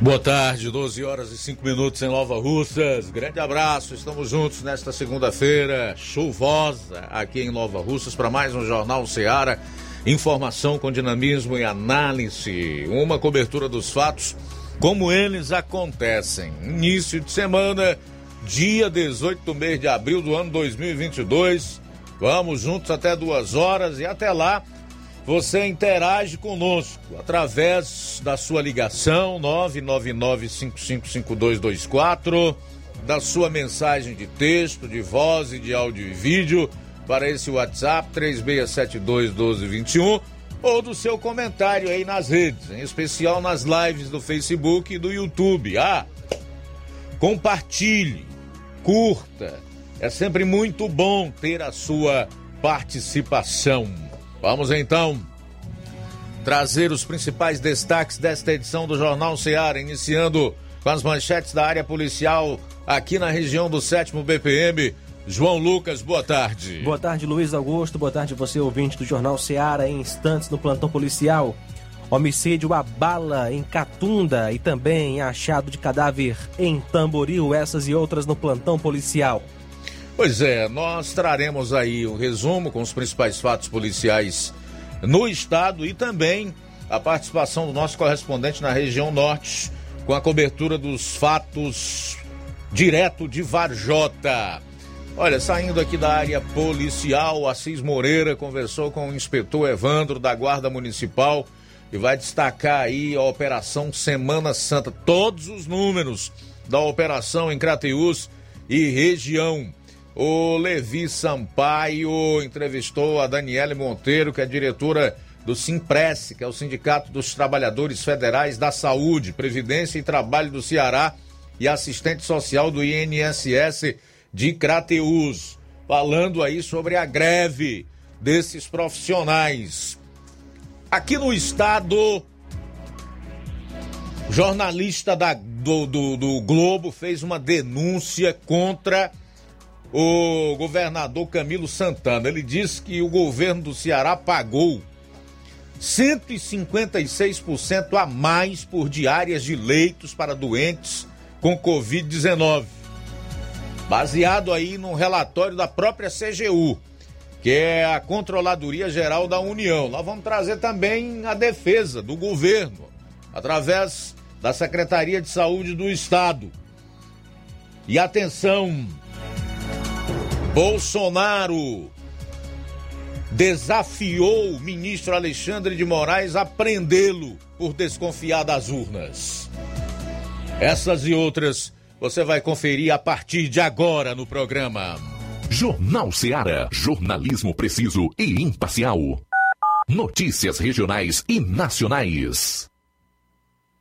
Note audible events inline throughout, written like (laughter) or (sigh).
Boa tarde, 12 horas e 5 minutos em Nova Russas. Grande abraço, estamos juntos nesta segunda-feira chuvosa aqui em Nova Russas para mais um Jornal Seara. Informação com dinamismo e análise. Uma cobertura dos fatos como eles acontecem. Início de semana, dia 18 do mês de abril do ano 2022. Vamos juntos até duas horas e até lá você interage conosco através da sua ligação 999555224, da sua mensagem de texto, de voz e de áudio e vídeo para esse WhatsApp 36721221 ou do seu comentário aí nas redes, em especial nas lives do Facebook e do YouTube. Ah, compartilhe, curta. É sempre muito bom ter a sua participação. Vamos então trazer os principais destaques desta edição do Jornal Ceará, iniciando com as manchetes da área policial aqui na região do 7 BPM. João Lucas, boa tarde. Boa tarde, Luiz Augusto. Boa tarde, você ouvinte do Jornal Ceará. Em instantes no plantão policial. Homicídio a bala em Catunda e também achado de cadáver em Tamboril. Essas e outras no plantão policial. Pois é, nós traremos aí um resumo com os principais fatos policiais no estado e também a participação do nosso correspondente na região norte com a cobertura dos fatos direto de Varjota. Olha, saindo aqui da área policial, Assis Moreira conversou com o inspetor Evandro da Guarda Municipal e vai destacar aí a Operação Semana Santa, todos os números da operação em Crateús e região. O Levi Sampaio entrevistou a Daniele Monteiro, que é diretora do Simpress, que é o Sindicato dos Trabalhadores Federais da Saúde, Previdência e Trabalho do Ceará e assistente social do INSS de Crateus, falando aí sobre a greve desses profissionais. Aqui no estado, jornalista da, do, do, do Globo fez uma denúncia contra o governador Camilo Santana. Ele disse que o governo do Ceará pagou 156% a mais por diárias de leitos para doentes com Covid-19. Baseado aí num relatório da própria CGU, que é a Controladoria Geral da União. Nós vamos trazer também a defesa do governo, através da Secretaria de Saúde do Estado. E atenção, Bolsonaro desafiou o ministro Alexandre de Moraes a prendê-lo por desconfiar das urnas. Essas e outras você vai conferir a partir de agora no programa. Jornal Ceará, jornalismo preciso e imparcial. Notícias regionais e nacionais.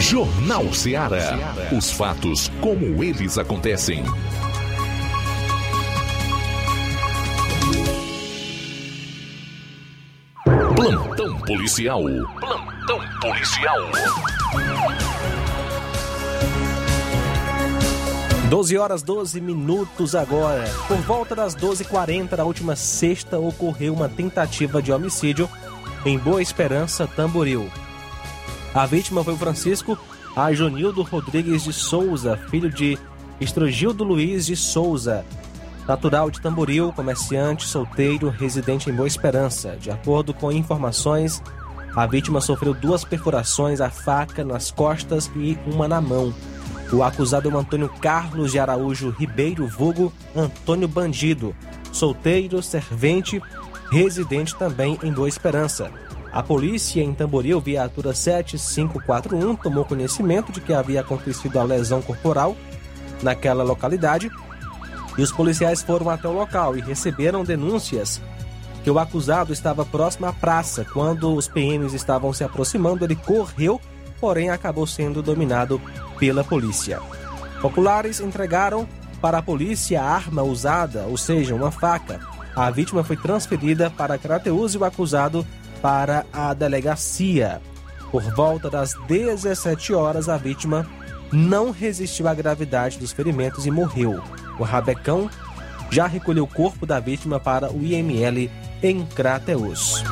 Jornal Ceará. Os fatos como eles acontecem. Plantão policial. Plantão policial. 12 horas 12 minutos agora. Por volta das 12h40 da última sexta ocorreu uma tentativa de homicídio em Boa Esperança, Tamboril. A vítima foi o Francisco Ajonildo Rodrigues de Souza, filho de Estrogildo Luiz de Souza, natural de Tamboril, comerciante solteiro, residente em Boa Esperança. De acordo com informações, a vítima sofreu duas perfurações à faca nas costas e uma na mão. O acusado é o Antônio Carlos de Araújo Ribeiro, vulgo Antônio Bandido, solteiro, servente, residente também em Boa Esperança. A polícia em Tamboril, viatura 7541, tomou conhecimento de que havia acontecido a lesão corporal naquela localidade e os policiais foram até o local e receberam denúncias que o acusado estava próximo à praça. Quando os PMs estavam se aproximando, ele correu, porém acabou sendo dominado pela polícia. Populares entregaram para a polícia a arma usada, ou seja, uma faca. A vítima foi transferida para Crateus e o acusado para a delegacia. Por volta das 17 horas, a vítima não resistiu à gravidade dos ferimentos e morreu. O rabecão já recolheu o corpo da vítima para o IML em Crateus.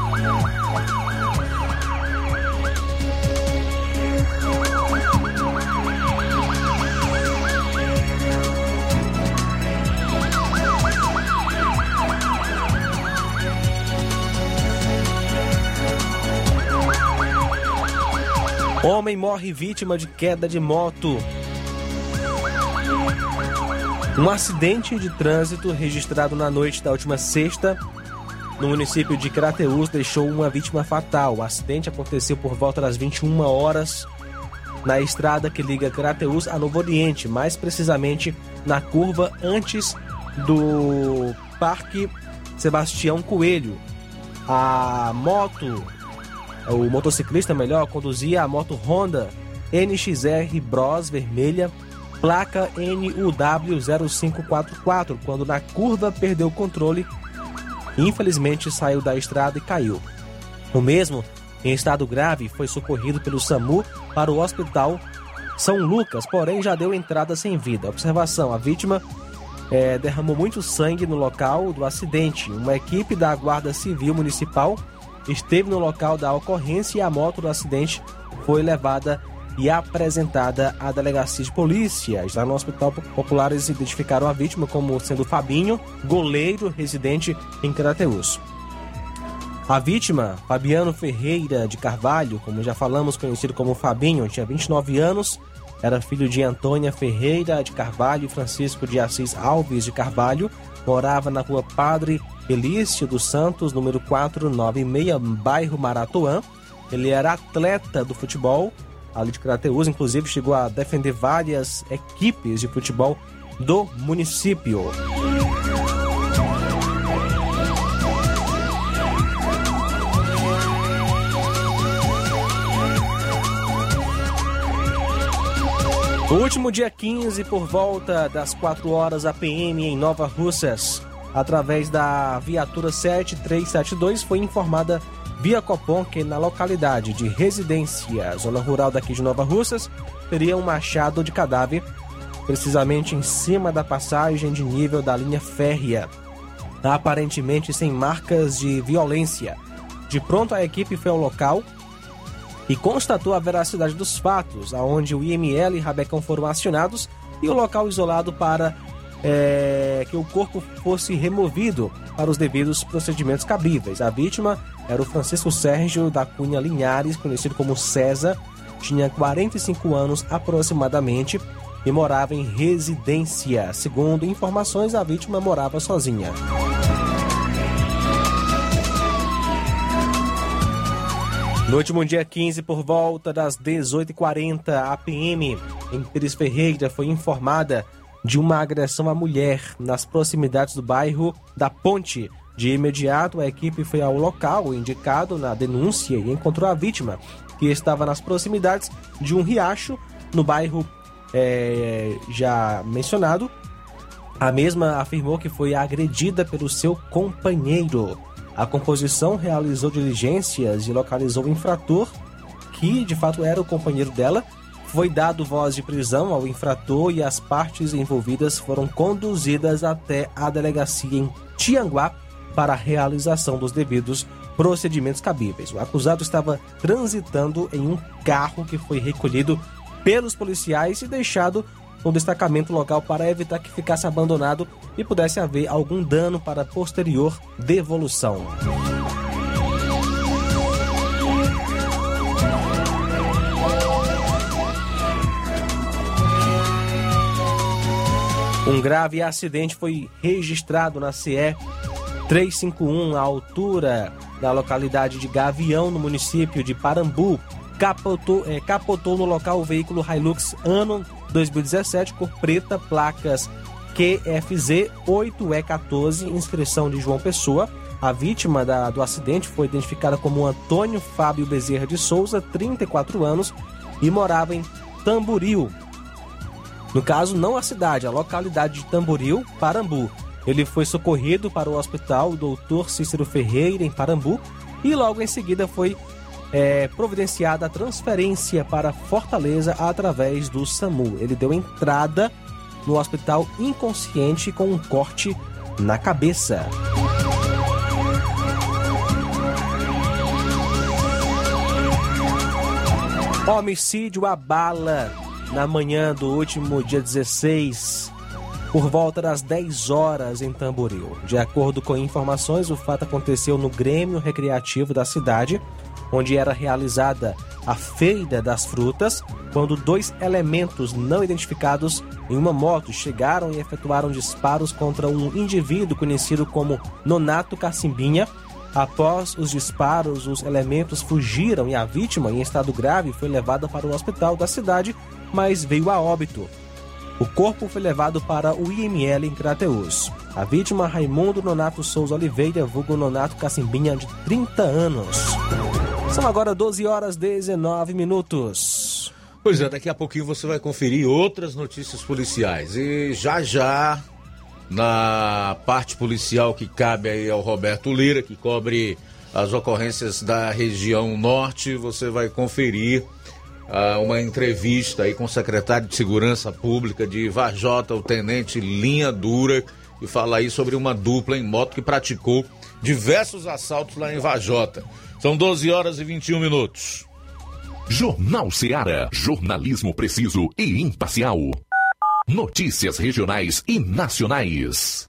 Homem morre vítima de queda de moto. Um acidente de trânsito registrado na noite da última sexta no município de Crateús deixou uma vítima fatal. O acidente aconteceu por volta das 21 horas na estrada que liga Crateús a Novo Oriente, mais precisamente na curva antes do Parque Sebastião Coelho. A moto, o motociclista melhor, conduzia a moto Honda NXR Bros vermelha, placa NUW0544, quando na curva perdeu o controle e infelizmente saiu da estrada e caiu. O mesmo, em estado grave, foi socorrido pelo SAMU para o Hospital São Lucas, porém já deu entrada sem vida. Observação: a vítima é, derramou muito sangue no local do acidente. Uma equipe da Guarda Civil Municipal esteve no local da ocorrência e a moto do acidente foi levada e apresentada à delegacia de polícia. Já no Hospital Popular, eles identificaram a vítima como sendo Fabinho, goleiro residente em Crateus. A vítima, Fabiano Ferreira de Carvalho, como já falamos, conhecido como Fabinho, tinha 29 anos, era filho de Antônia Ferreira de Carvalho e Francisco de Assis Alves de Carvalho, morava na rua Padre Elício dos Santos, número 496, bairro Maratuã. Ele era atleta do futebol ali de Crateus, inclusive chegou a defender várias equipes de futebol do município. No último dia 15, por volta das 4 horas, a PM em Nova Russas, através da viatura 7372, foi informada via Copom que na localidade de residência, zona rural daqui de Nova Russas, teria um machado de cadáver, precisamente em cima da passagem de nível da linha férrea, aparentemente sem marcas de violência. De pronto, a equipe foi ao local e constatou a veracidade dos fatos, aonde o IML e Rabecão foram acionados e o local isolado para é, que o corpo fosse removido para os devidos procedimentos cabíveis. A vítima era o Francisco Sérgio da Cunha Linhares, conhecido como César, tinha 45 anos aproximadamente e morava em residência. Segundo informações, a vítima morava sozinha. No último dia 15, por volta das 18h40, a PM em Pires Ferreira foi informada de uma agressão à mulher nas proximidades do bairro da Ponte. De imediato, a equipe foi ao local indicado na denúncia e encontrou a vítima, que estava nas proximidades de um riacho no bairro é, já mencionado. A mesma afirmou que foi agredida pelo seu companheiro. A composição realizou diligências e localizou o infrator, que de fato era o companheiro dela. Foi dado voz de prisão ao infrator e as partes envolvidas foram conduzidas até a delegacia em Tianguá para a realização dos devidos procedimentos cabíveis. O acusado estava transitando em um carro que foi recolhido pelos policiais e deixado no destacamento local para evitar que ficasse abandonado e pudesse haver algum dano para posterior devolução. Um grave acidente foi registrado na CE 351, à altura da localidade de Gavião, no município de Parambu. Capotou, é, capotou no local o veículo Hilux ano 2017, cor preta, placas QFZ 8E14, inscrição de João Pessoa. A vítima da, do acidente foi identificada como Antônio Fábio Bezerra de Souza, 34 anos, e morava em Tamboril. No caso, não a cidade, a localidade de Tamboril, Parambu. Ele foi socorrido para o hospital Dr. Cícero Ferreira, em Parambu, e logo em seguida foi é, providenciada a transferência para Fortaleza através do SAMU. Ele deu entrada no hospital inconsciente com um corte na cabeça. Homicídio abala na manhã do último dia 16, por volta das 10 horas em Tamboril. De acordo com informações, o fato aconteceu no Grêmio Recreativo da cidade, onde era realizada a Feira das Frutas, quando dois elementos não identificados em uma moto chegaram e efetuaram disparos contra um indivíduo conhecido como Nonato Cacimbinha. Após os disparos, os elementos fugiram e a vítima, em estado grave, foi levada para o hospital da cidade, mas veio a óbito. O corpo foi levado para o IML em Crateus. A vítima, Raimundo Nonato Souza Oliveira, vulgo Nonato Cacimbinha, de 30 anos. São agora 12 horas 19 minutos. Pois é, daqui a pouquinho você vai conferir outras notícias policiais. E já já, na parte policial que cabe aí ao Roberto Lira, que cobre as ocorrências da região norte, você vai conferir ah, uma entrevista aí com o secretário de Segurança Pública de Varjota, o tenente Linha Dura, e fala aí sobre uma dupla em moto que praticou diversos assaltos lá em Varjota. São 12 horas e 21 minutos. Jornal Seara. Jornalismo preciso e imparcial. Notícias regionais e nacionais.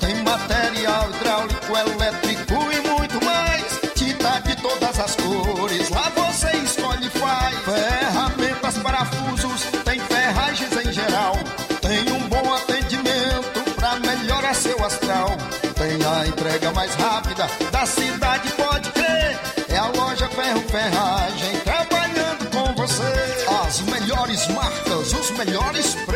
Tem material hidráulico, elétrico e muito mais. Tinta de todas as cores, lá você escolhe e faz. Ferramentas, parafusos, tem ferragens em geral. Tem um bom atendimento pra melhorar seu astral. Tem a entrega mais rápida da cidade, pode crer. É a loja Ferro Ferragem trabalhando com você. As melhores marcas, os melhores preços.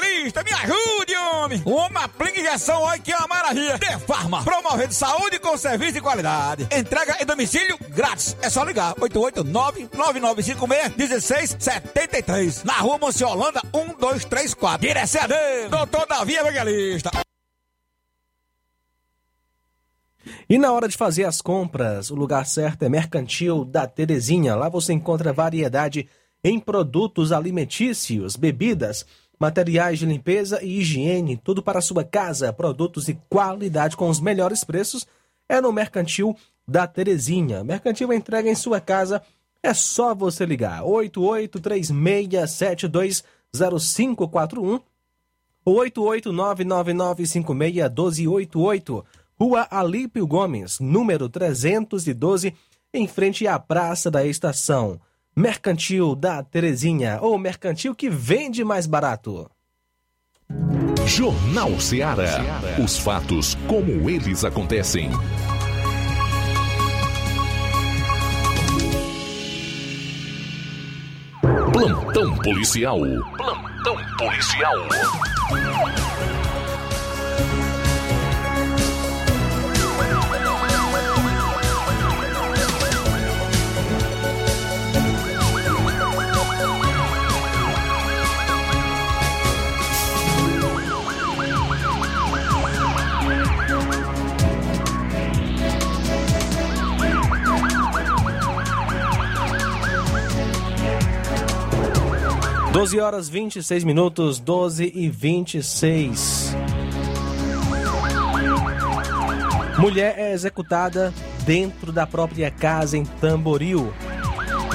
me ajude, homem. Uma aplica injeção, olha que é uma maravilha. Defarma, promovendo saúde com serviço de qualidade. Entrega em domicílio grátis. É só ligar, 889-9956-1673. Na rua Monsiolanda, 1234. Direção a Deus, doutor Davi Evangelista. E na hora de fazer as compras, o lugar certo é Mercantil da Terezinha. Lá você encontra variedade em produtos alimentícios, bebidas, materiais de limpeza e higiene, tudo para sua casa, produtos de qualidade com os melhores preços. É no Mercantil da Terezinha. Mercantil entrega em sua casa. É só você ligar. 8836720541 ou 88999561288. Rua Alípio Gomes, número 312, em frente à Praça da Estação. Mercantil da Terezinha, ou mercantil que vende mais barato. Jornal Ceará. Os fatos como eles acontecem. Plantão policial. Plantão policial. 12 horas 26 minutos, 12 e 26. Mulher é executada dentro da própria casa em Tamboril.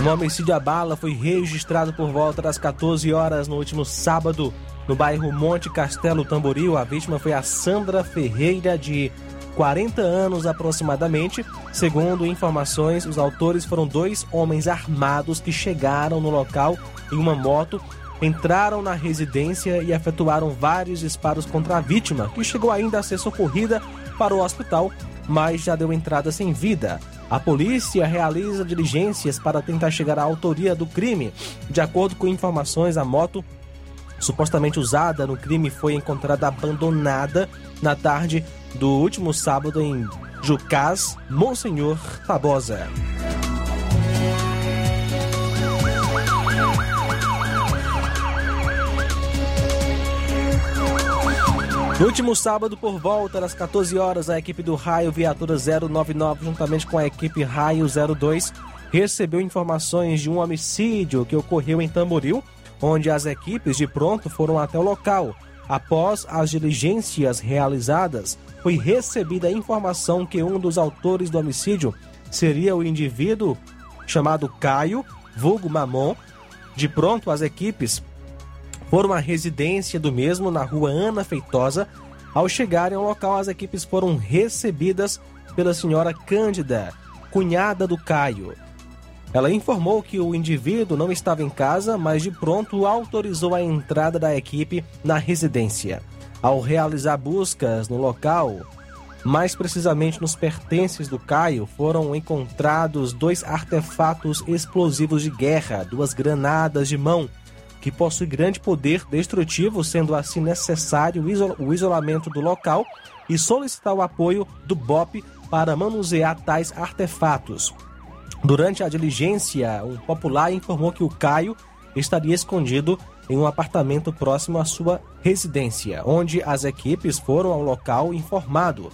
Um homicídio à bala foi registrado por volta das 14 horas no último sábado no bairro Monte Castelo Tamboril. A vítima foi a Sandra Ferreira, de 40 anos aproximadamente. Segundo informações, os autores foram dois homens armados que chegaram no local em uma moto, entraram na residência e efetuaram vários disparos contra a vítima, que chegou ainda a ser socorrida para o hospital, mas já deu entrada sem vida. A polícia realiza diligências para tentar chegar à autoria do crime. De acordo com informações, a moto supostamente usada no crime foi encontrada abandonada na tarde do último sábado em Jucás, Monsenhor Tabosa. No último sábado, por volta das 14 horas, a equipe do Raio Viatura 099, juntamente com a equipe Raio 02, recebeu informações de um homicídio que ocorreu em Tamboril, onde as equipes de pronto foram até o local. Após as diligências realizadas, foi recebida a informação que um dos autores do homicídio seria o indivíduo chamado Caio, vulgo Mamon. De pronto, as equipes foram à residência do mesmo na rua Ana Feitosa. Ao chegarem ao local, as equipes foram recebidas pela senhora Cândida, cunhada do Caio. Ela informou que o indivíduo não estava em casa, mas de pronto autorizou a entrada da equipe na residência. Ao realizar buscas no local, mais precisamente nos pertences do Caio, foram encontrados dois artefatos explosivos de guerra, duas granadas de mão que possui grande poder destrutivo, sendo assim necessário o isolamento do local e solicitar o apoio do BOP para manusear tais artefatos. Durante a diligência, um popular informou que o Caio estaria escondido em um apartamento próximo à sua residência, onde as equipes foram ao local informado.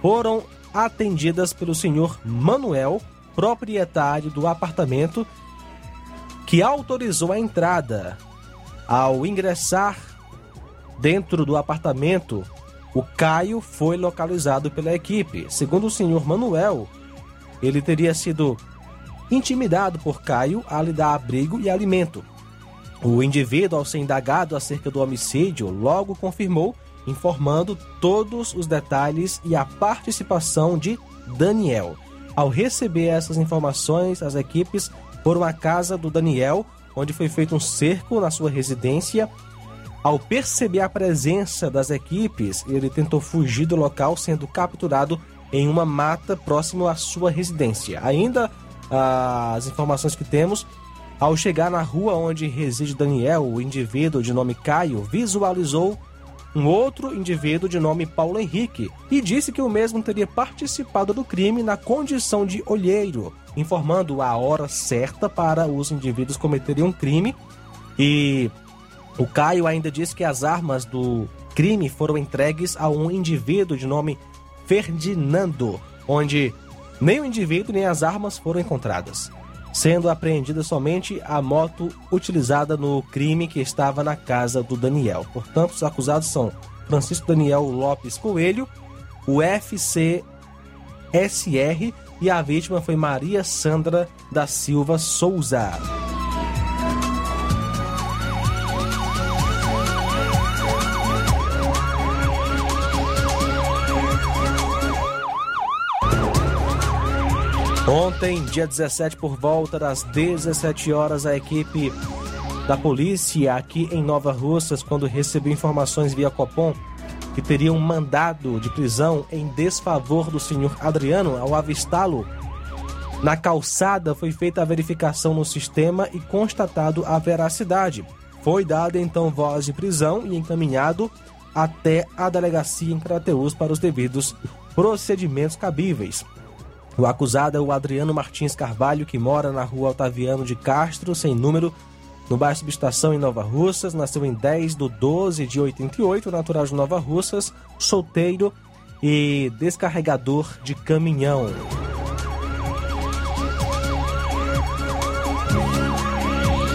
Foram atendidas pelo senhor Manuel, proprietário do apartamento, que autorizou a entrada ao ingressar dentro do apartamento, o Caio foi localizado pela equipe. Segundo o senhor Manuel, ele teria sido intimidado por Caio a lhe dar abrigo e alimento. O indivíduo, ao ser indagado acerca do homicídio, logo confirmou, informando todos os detalhes e a participação de Daniel. Ao receber essas informações, as equipes foram à casa do Daniel, onde foi feito um cerco na sua residência. Ao perceber a presença das equipes, ele tentou fugir do local, sendo capturado em uma mata próximo à sua residência. Ainda as informações que temos, ao chegar na rua onde reside Daniel, o indivíduo de nome Caio visualizou um outro indivíduo de nome Paulo Henrique e disse que o mesmo teria participado do crime na condição de olheiro, informando a hora certa para os indivíduos cometerem um crime. E o Caio ainda disse que as armas do crime foram entregues a um indivíduo de nome Ferdinando, onde nem o indivíduo nem as armas foram encontradas sendo apreendida somente a moto utilizada no crime que estava na casa do Daniel. Portanto, os acusados são Francisco Daniel Lopes Coelho, o FCSR e a vítima foi Maria Sandra da Silva Souza. Ontem, dia 17, por volta das 17 horas, a equipe da polícia aqui em Nova Russas, quando recebeu informações via Copom que teria um mandado de prisão em desfavor do senhor Adriano, ao avistá-lo na calçada, foi feita a verificação no sistema e constatado a veracidade. Foi dada então voz de prisão e encaminhado até a delegacia em Crateus para os devidos procedimentos cabíveis. O acusado é o Adriano Martins Carvalho, que mora na rua Otaviano de Castro, sem número, no bairro Subestação, em Nova Russas. Nasceu em 10 de 12 de 88, natural de Nova Russas, solteiro e descarregador de caminhão.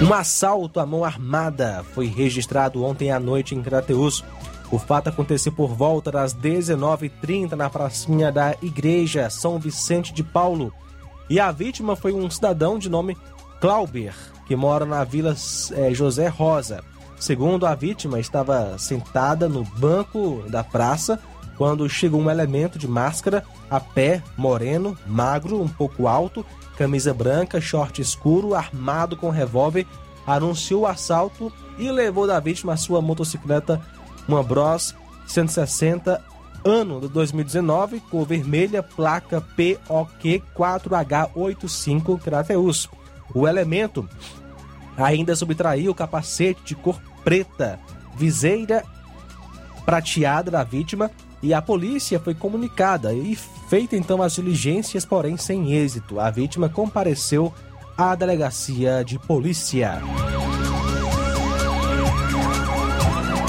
Um assalto à mão armada foi registrado ontem à noite em Crateus. O fato aconteceu por volta das 19h30 na pracinha da Igreja São Vicente de Paulo. E a vítima foi um cidadão de nome Clauber, que mora na Vila é, José Rosa. Segundo a vítima, estava sentada no banco da praça quando chegou um elemento de máscara, a pé, moreno, magro, um pouco alto, camisa branca, short escuro, armado com revólver, anunciou o assalto e levou da vítima a sua motocicleta uma Bros 160 ano de 2019, cor vermelha, placa POQ 4H85 Crateus. O elemento ainda subtraiu o capacete de cor preta, viseira prateada da vítima e a polícia foi comunicada e feita então as diligências, porém sem êxito. A vítima compareceu à delegacia de polícia.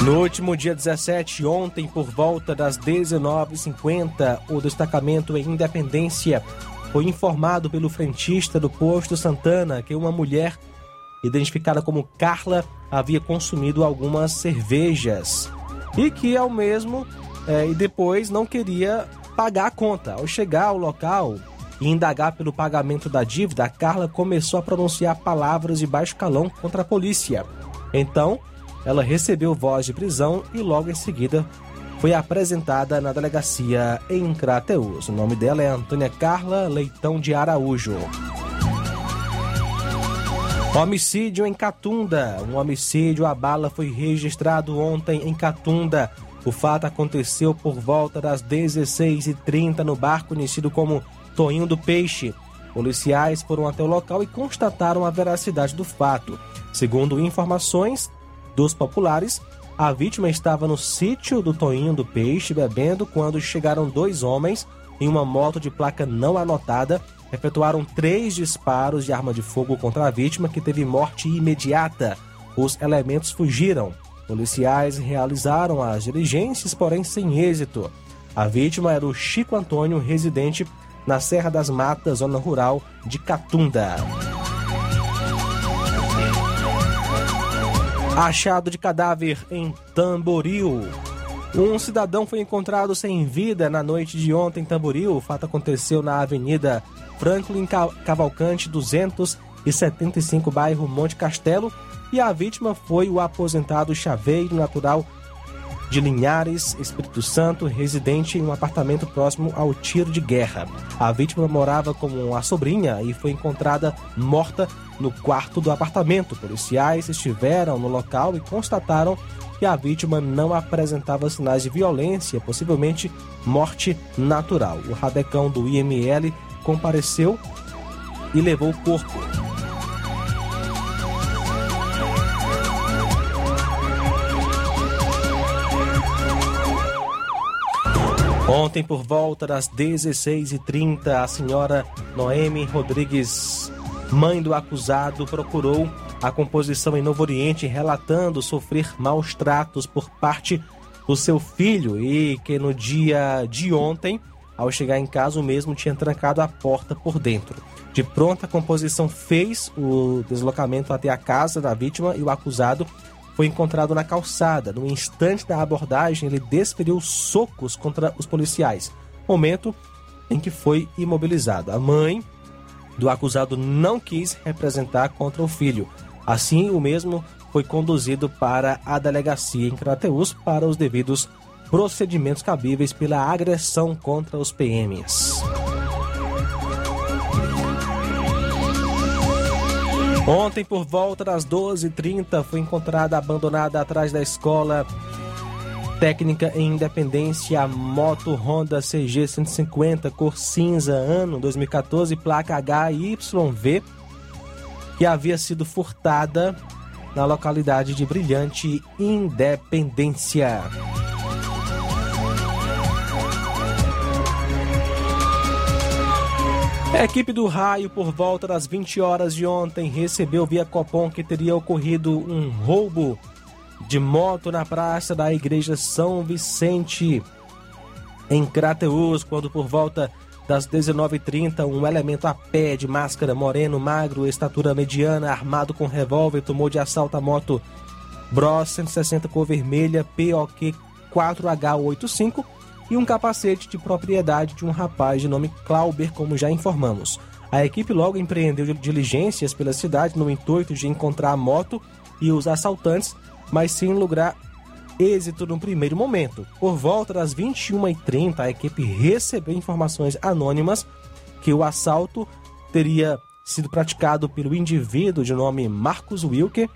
No último dia 17, ontem, por volta das 19h50, o destacamento em Independência foi informado pelo frentista do posto Santana que uma mulher, identificada como Carla, havia consumido algumas cervejas e que, ao mesmo, é, e depois não queria pagar a conta. Ao chegar ao local e indagar pelo pagamento da dívida, Carla começou a pronunciar palavras de baixo calão contra a polícia. Então, ela recebeu voz de prisão e logo em seguida foi apresentada na delegacia em Crateus. O nome dela é Antônia Carla Leitão de Araújo. Homicídio em Catunda. Um homicídio a bala foi registrado ontem em Catunda. O fato aconteceu por volta das 16h30 no bar conhecido como Toinho do Peixe. Policiais foram até o local e constataram a veracidade do fato. Segundo informações, dos populares, a vítima estava no sítio do Toinho do Peixe bebendo quando chegaram dois homens em uma moto de placa não anotada, efetuaram três disparos de arma de fogo contra a vítima, que teve morte imediata. Os elementos fugiram. Policiais realizaram as diligências, porém sem êxito. A vítima era o Chico Antônio, residente na Serra das Matas, zona rural de Catunda. Achado de cadáver em Tamboril. Um cidadão foi encontrado sem vida na noite de ontem em Tamboril. O fato aconteceu na Avenida Franklin Cavalcante 275, bairro Monte Castelo. e a vítima foi o aposentado chaveiro natural de Linhares, Espírito Santo, residente em um apartamento próximo ao tiro de guerra. A vítima morava com a sobrinha e foi encontrada morta no quarto do apartamento. Policiais estiveram no local e constataram que a vítima não apresentava sinais de violência, possivelmente morte natural. O rabecão do IML compareceu e levou o corpo. Ontem, por volta das 16h30, a senhora Noemi Rodrigues, mãe do acusado, procurou a composição em Novo Oriente, relatando sofrer maus tratos por parte do seu filho e que no dia de ontem, ao chegar em casa, o mesmo tinha trancado a porta por dentro. De pronto, a composição fez o deslocamento até a casa da vítima e o acusado foi encontrado na calçada. No instante da abordagem, ele desferiu socos contra os policiais, momento em que foi imobilizado. A mãe do acusado não quis representar contra o filho. Assim, o mesmo foi conduzido para a delegacia em Crateus para os devidos procedimentos cabíveis pela agressão contra os PMs. Ontem, por volta das 12h30, foi encontrada abandonada atrás da escola técnica em Independência a moto Honda CG 150 cor cinza, ano 2014, placa HYV, que havia sido furtada na localidade de Brilhante Independência. A equipe do Raio, por volta das 20 horas de ontem, recebeu via Copom que teria ocorrido um roubo de moto na praça da Igreja São Vicente, em Crateus, quando por volta das 19h30, um elemento a pé de máscara moreno, magro, estatura mediana, armado com revólver, tomou de assalto a moto Bros 160 cor vermelha POQ 4H85 e um capacete de propriedade de um rapaz de nome Clauber, como já informamos. A equipe logo empreendeu diligências pela cidade no intuito de encontrar a moto e os assaltantes, mas sem lograr êxito no primeiro momento. Por volta das 21h30, a equipe recebeu informações anônimas que o assalto teria sido praticado pelo indivíduo de nome Marcos Wilker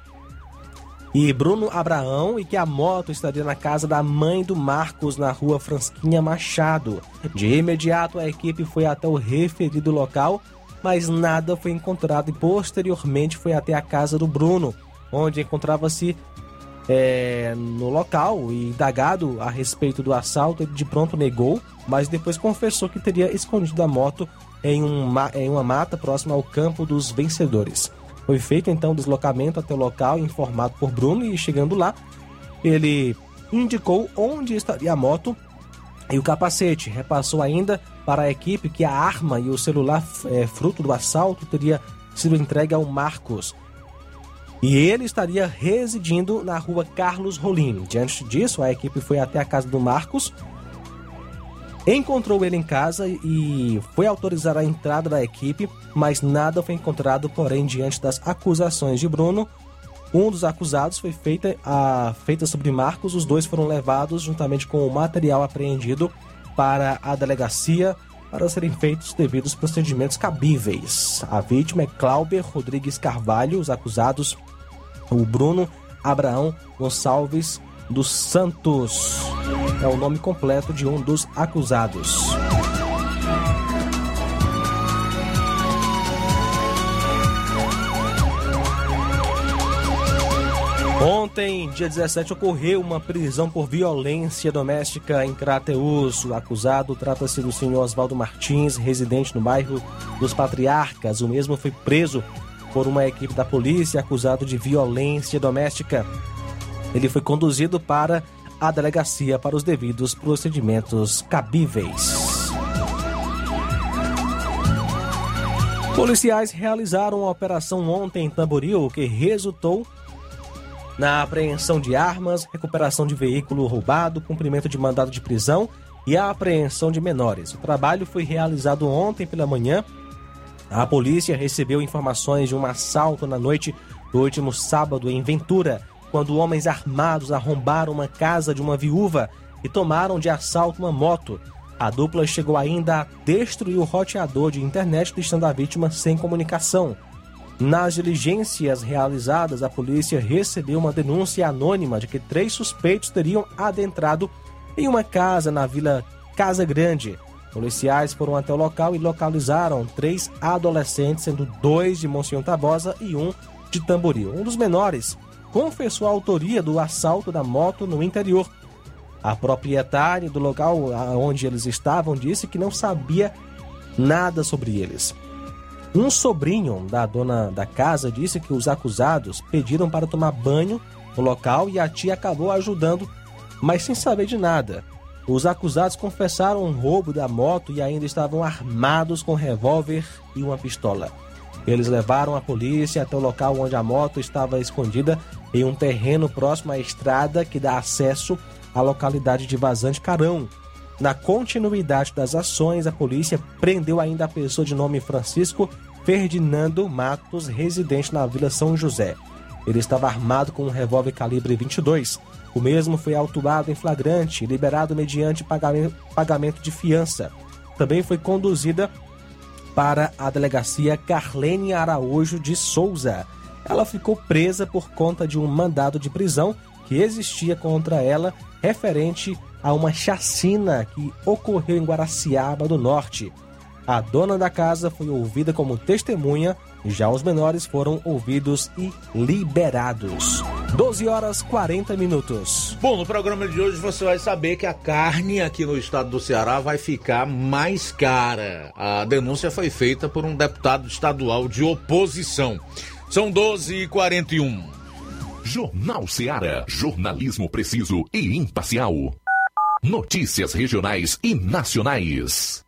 e Bruno Abraão e que a moto estaria na casa da mãe do Marcos na rua Fransquinha Machado. De imediato, a equipe foi até o referido local, mas nada foi encontrado e posteriormente foi até a casa do Bruno, onde encontrava-se é, no local e indagado a respeito do assalto, ele de pronto negou, mas depois confessou que teria escondido a moto em, um, em uma mata próxima ao campo dos vencedores. Foi feito então o deslocamento até o local, informado por Bruno, e chegando lá, ele indicou onde estaria a moto e o capacete. Repassou ainda para a equipe que a arma e o celular é, fruto do assalto teria sido entregue ao Marcos. E ele estaria residindo na rua Carlos Rolim. Diante disso, a equipe foi até a casa do Marcos encontrou ele em casa e foi autorizar a entrada da equipe, mas nada foi encontrado, porém, diante das acusações de Bruno, um dos acusados foi feita, a, feita sobre Marcos, os dois foram levados juntamente com o material apreendido para a delegacia para serem feitos devidos procedimentos cabíveis. A vítima é Cláudia Rodrigues Carvalho, os acusados o Bruno Abraão Gonçalves dos Santos. É o nome completo de um dos acusados. Ontem, dia 17, ocorreu uma prisão por violência doméstica em Crateus. O acusado trata-se do senhor Oswaldo Martins, residente no bairro dos Patriarcas. O mesmo foi preso por uma equipe da polícia acusado de violência doméstica. Ele foi conduzido para a delegacia para os devidos procedimentos cabíveis. Policiais realizaram uma operação ontem em Tamboril que resultou na apreensão de armas, recuperação de veículo roubado, cumprimento de mandado de prisão e a apreensão de menores. O trabalho foi realizado ontem pela manhã. A polícia recebeu informações de um assalto na noite no último sábado em Ventura, quando homens armados arrombaram uma casa de uma viúva e tomaram de assalto uma moto. A dupla chegou ainda a destruir o roteador de internet, deixando a vítima sem comunicação. Nas diligências realizadas, a polícia recebeu uma denúncia anônima de que três suspeitos teriam adentrado em uma casa na Vila Casa Grande. Policiais foram até o local e localizaram três adolescentes, sendo dois de Monsenhor Tabosa e um de Tamboril. Um dos menores confessou a autoria do assalto da moto no interior. A proprietária do local onde eles estavam disse que não sabia nada sobre eles. Um sobrinho da dona da casa disse que os acusados pediram para tomar banho no local e a tia acabou ajudando, mas sem saber de nada. Os acusados confessaram um roubo da moto e ainda estavam armados com revólver e uma pistola. Eles levaram a polícia até o local onde a moto estava escondida em um terreno próximo à estrada que dá acesso à localidade de Vazante Carão. Na continuidade das ações, a polícia prendeu ainda a pessoa de nome Francisco Ferdinando Matos, residente na Vila São José. Ele estava armado com um revólver calibre 22. O mesmo foi autuado em flagrante e liberado mediante pagamento de fiança. Também foi conduzida para a delegacia Carlene Araújo de Souza. Ela ficou presa por conta de um mandado de prisão que existia contra ela referente a uma chacina que ocorreu em Guaraciaba do Norte. A dona da casa foi ouvida como testemunha, já os menores foram ouvidos e liberados. 12 horas 40 minutos. Bom, no programa de hoje você vai saber que a carne aqui no estado do Ceará vai ficar mais cara. A denúncia foi feita por um deputado estadual de oposição. São 12 e 41. Jornal Ceará. Jornalismo preciso e imparcial. Notícias regionais e nacionais.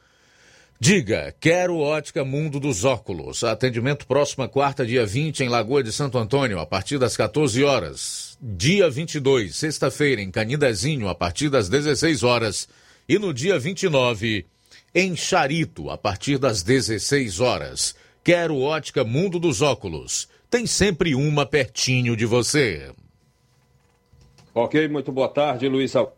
Diga, quero ótica Mundo dos Óculos. Atendimento próxima quarta, dia 20, em Lagoa de Santo Antônio, a partir das 14 horas. Dia 22, sexta-feira, em Canidezinho, a partir das 16 horas. E no dia 29, em Charito, a partir das 16 horas. Quero ótica Mundo dos Óculos. Tem sempre uma pertinho de você. Ok, muito boa tarde, Luiz Al...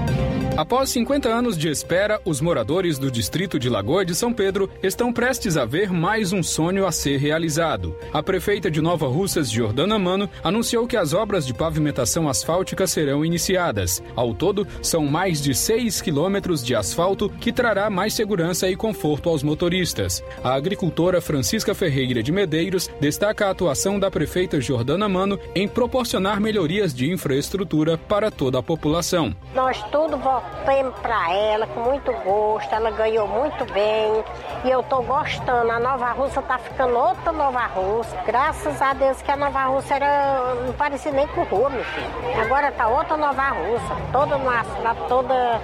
Após 50 anos de espera, os moradores do distrito de Lagoa de São Pedro estão prestes a ver mais um sonho a ser realizado. A prefeita de Nova Russas, Jordana Mano, anunciou que as obras de pavimentação asfáltica serão iniciadas. Ao todo, são mais de 6 quilômetros de asfalto que trará mais segurança e conforto aos motoristas. A agricultora Francisca Ferreira de Medeiros destaca a atuação da prefeita Jordana Mano em proporcionar melhorias de infraestrutura para toda a população. Nós tudo votamos para ela com muito gosto, ela ganhou muito bem e eu tô gostando. A Nova Russa tá ficando outra Nova Russa. Graças a Deus que a Nova Russa era, não parecia nem com rua, meu filho. Agora tá outra Nova Russa, toda na, toda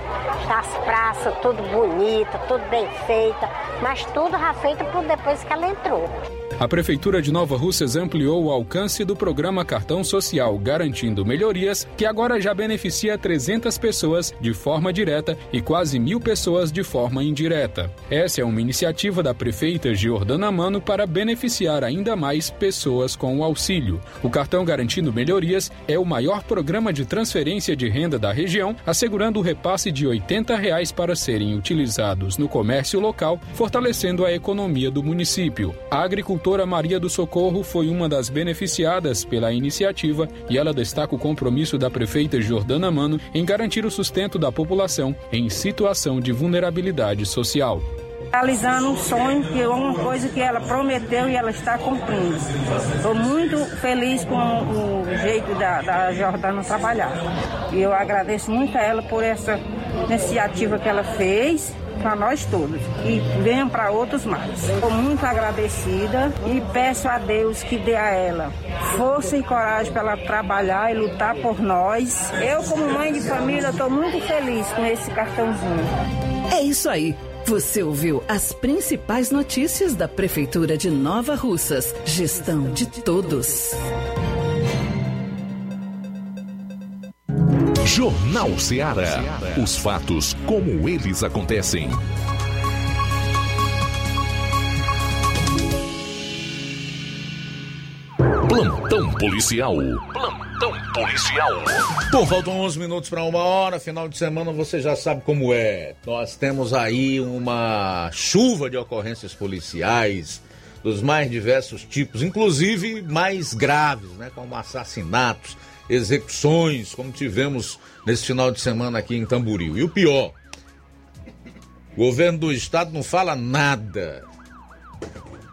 as praças, tudo bonita, tudo bem feita, mas tudo já feito por depois que ela entrou. A Prefeitura de Nova Russas ampliou o alcance do programa Cartão Social, garantindo melhorias que agora já beneficia 300 pessoas de forma direta e quase mil pessoas de forma indireta. Essa é uma iniciativa da prefeita Giordana Mano para beneficiar ainda mais pessoas com o auxílio. O cartão Garantindo Melhorias é o maior programa de transferência de renda da região, assegurando o repasse de 80 reais para serem utilizados no comércio local, fortalecendo a economia do município. A agricultura Maria do Socorro foi uma das beneficiadas pela iniciativa e ela destaca o compromisso da prefeita Jordana Mano em garantir o sustento da população em situação de vulnerabilidade social realizando um sonho, que é uma coisa que ela prometeu e ela está cumprindo. Estou muito feliz com o jeito da, da Jordana trabalhar. E eu agradeço muito a ela por essa iniciativa que ela fez para nós todos e venham para outros mais. Estou muito agradecida e peço a Deus que dê a ela força e coragem para ela trabalhar e lutar por nós. Eu, como mãe de família, estou muito feliz com esse cartãozinho. É isso aí. Você ouviu as principais notícias da Prefeitura de Nova Russas. Gestão de todos. Jornal Ceará. Os fatos como eles acontecem. Plantão policial. Plantão policial. Bom, faltam 11 minutos para uma hora. Final de semana você já sabe como é. Nós temos aí uma chuva de ocorrências policiais dos mais diversos tipos, inclusive mais graves, né, como assassinatos, execuções, como tivemos nesse final de semana aqui em Tamboril. E o pior, O governo do estado não fala nada.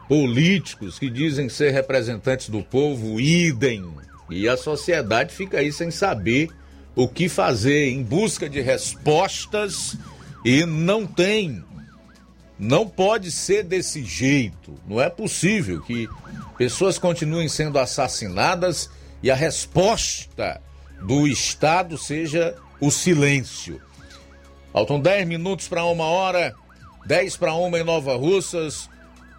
Políticos que dizem ser representantes do povo, idem. E a sociedade fica aí sem saber o que fazer, em busca de respostas e não tem. Não pode ser desse jeito. Não é possível que pessoas continuem sendo assassinadas e a resposta do Estado seja o silêncio. Faltam 10 minutos para uma hora, 10 para uma em Nova Russas.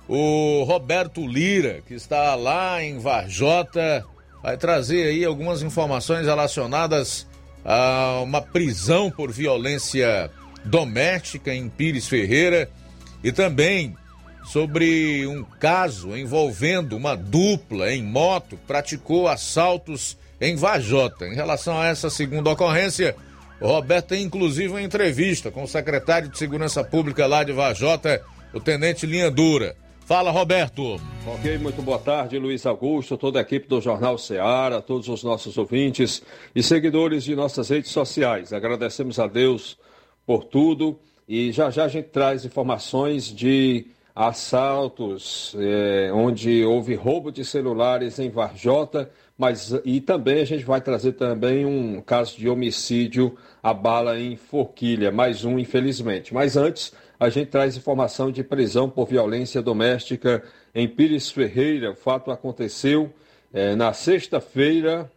O Roberto Lira, que está lá em Varjota, vai trazer aí algumas informações relacionadas a uma prisão por violência doméstica em Pires Ferreira e também sobre um caso envolvendo uma dupla em moto praticou assaltos em Vajota. Em relação a essa segunda ocorrência, o Roberto tem inclusive uma entrevista com o secretário de Segurança Pública lá de Vajota, o Tenente Linha Dura. Fala, Roberto. Ok, muito boa tarde, Luiz Augusto, toda a equipe do Jornal Ceará, todos os nossos ouvintes e seguidores de nossas redes sociais. Agradecemos a Deus por tudo e já já a gente traz informações de assaltos, é, onde houve roubo de celulares em Varjota, mas e também a gente vai trazer também um caso de homicídio a bala em Forquilha, mais um infelizmente. Mas antes a gente traz informação de prisão por violência doméstica em Pires Ferreira. O fato aconteceu é, na sexta-feira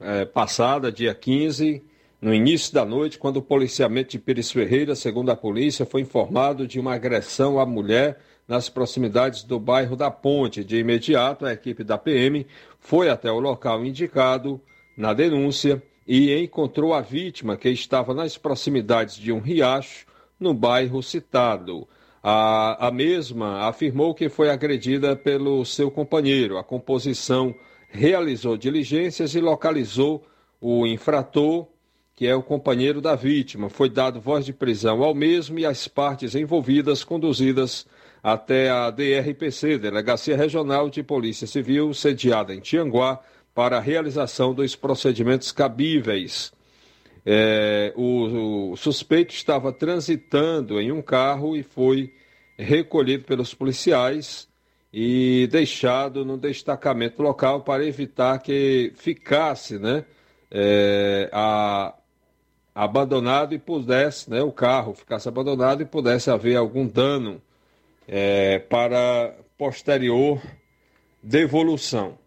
é, passada, dia 15, no início da noite, quando o policiamento de Pires Ferreira, segundo a polícia, foi informado de uma agressão à mulher nas proximidades do bairro da Ponte. De imediato, a equipe da PM foi até o local indicado na denúncia e encontrou a vítima que estava nas proximidades de um riacho no bairro citado. A, a mesma afirmou que foi agredida pelo seu companheiro. A composição realizou diligências e localizou o infrator, que é o companheiro da vítima. Foi dado voz de prisão ao mesmo e as partes envolvidas conduzidas até a DRPC, Delegacia Regional de Polícia Civil, sediada em Tianguá, para a realização dos procedimentos cabíveis. É, o, o suspeito estava transitando em um carro e foi recolhido pelos policiais e deixado no destacamento local para evitar que ficasse né, é, a, abandonado e pudesse, né, o carro ficasse abandonado e pudesse haver algum dano é, para posterior devolução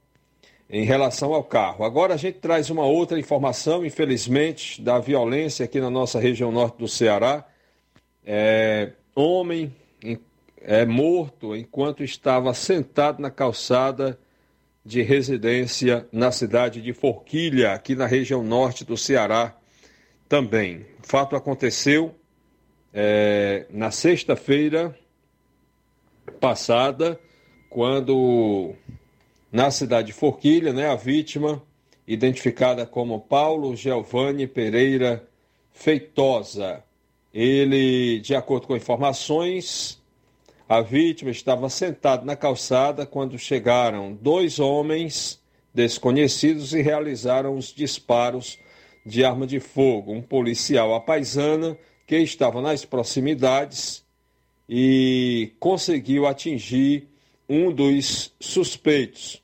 em relação ao carro. Agora a gente traz uma outra informação, infelizmente, da violência aqui na nossa região norte do Ceará. É, homem é morto enquanto estava sentado na calçada de residência na cidade de Forquilha, aqui na região norte do Ceará também. O fato aconteceu é, na sexta-feira passada, quando na cidade de Forquilha, né, a vítima, identificada como Paulo Giovanni Pereira Feitosa. Ele, de acordo com informações, a vítima estava sentada na calçada quando chegaram dois homens desconhecidos e realizaram os disparos de arma de fogo. Um policial apaisana que estava nas proximidades e conseguiu atingir um dos suspeitos,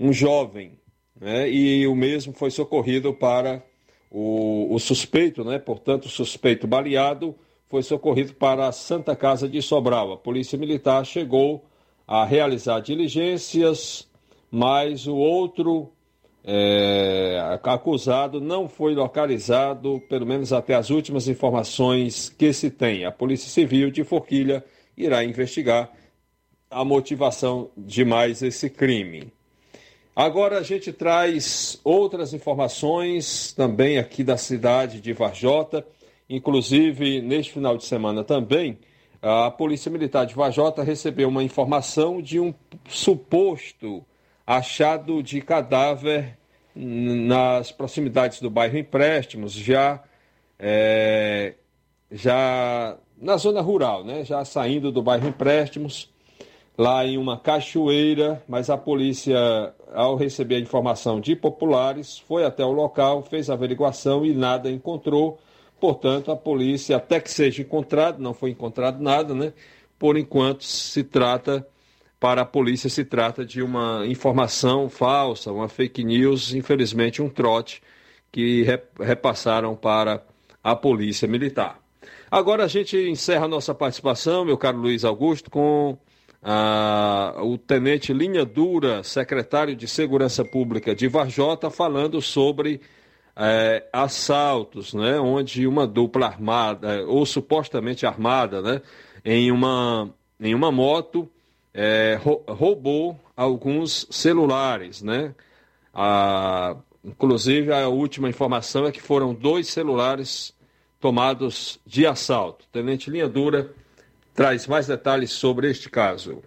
um jovem, né? e o mesmo foi socorrido para o, o suspeito, né? portanto, o suspeito baleado foi socorrido para a Santa Casa de Sobral. A Polícia Militar chegou a realizar diligências, mas o outro é, acusado não foi localizado, pelo menos até as últimas informações que se tem. A Polícia Civil de Forquilha irá investigar a motivação de mais esse crime. Agora a gente traz outras informações também aqui da cidade de Varjota, inclusive neste final de semana também. A Polícia Militar de Varjota recebeu uma informação de um suposto achado de cadáver nas proximidades do bairro Empréstimos, já, é, já na zona rural, né? já saindo do bairro Empréstimos, lá em uma cachoeira, mas a polícia, ao receber a informação de populares, foi até o local, fez a averiguação e nada encontrou, Portanto, a polícia, até que seja encontrado, não foi encontrado nada, né? Por enquanto, se trata, para a polícia, se trata de uma informação falsa, uma fake news, infelizmente um trote que repassaram para a polícia militar. Agora a gente encerra a nossa participação, meu caro Luiz Augusto, com ah, o tenente Linha Dura, secretário de Segurança Pública de Varjota, falando sobre é, assaltos, né, onde uma dupla armada, ou supostamente armada, né, em, uma, em uma moto, é, roubou alguns celulares. Né? A, inclusive, a última informação é que foram dois celulares tomados de assalto. Tenente Linha Dura traz mais detalhes sobre este caso.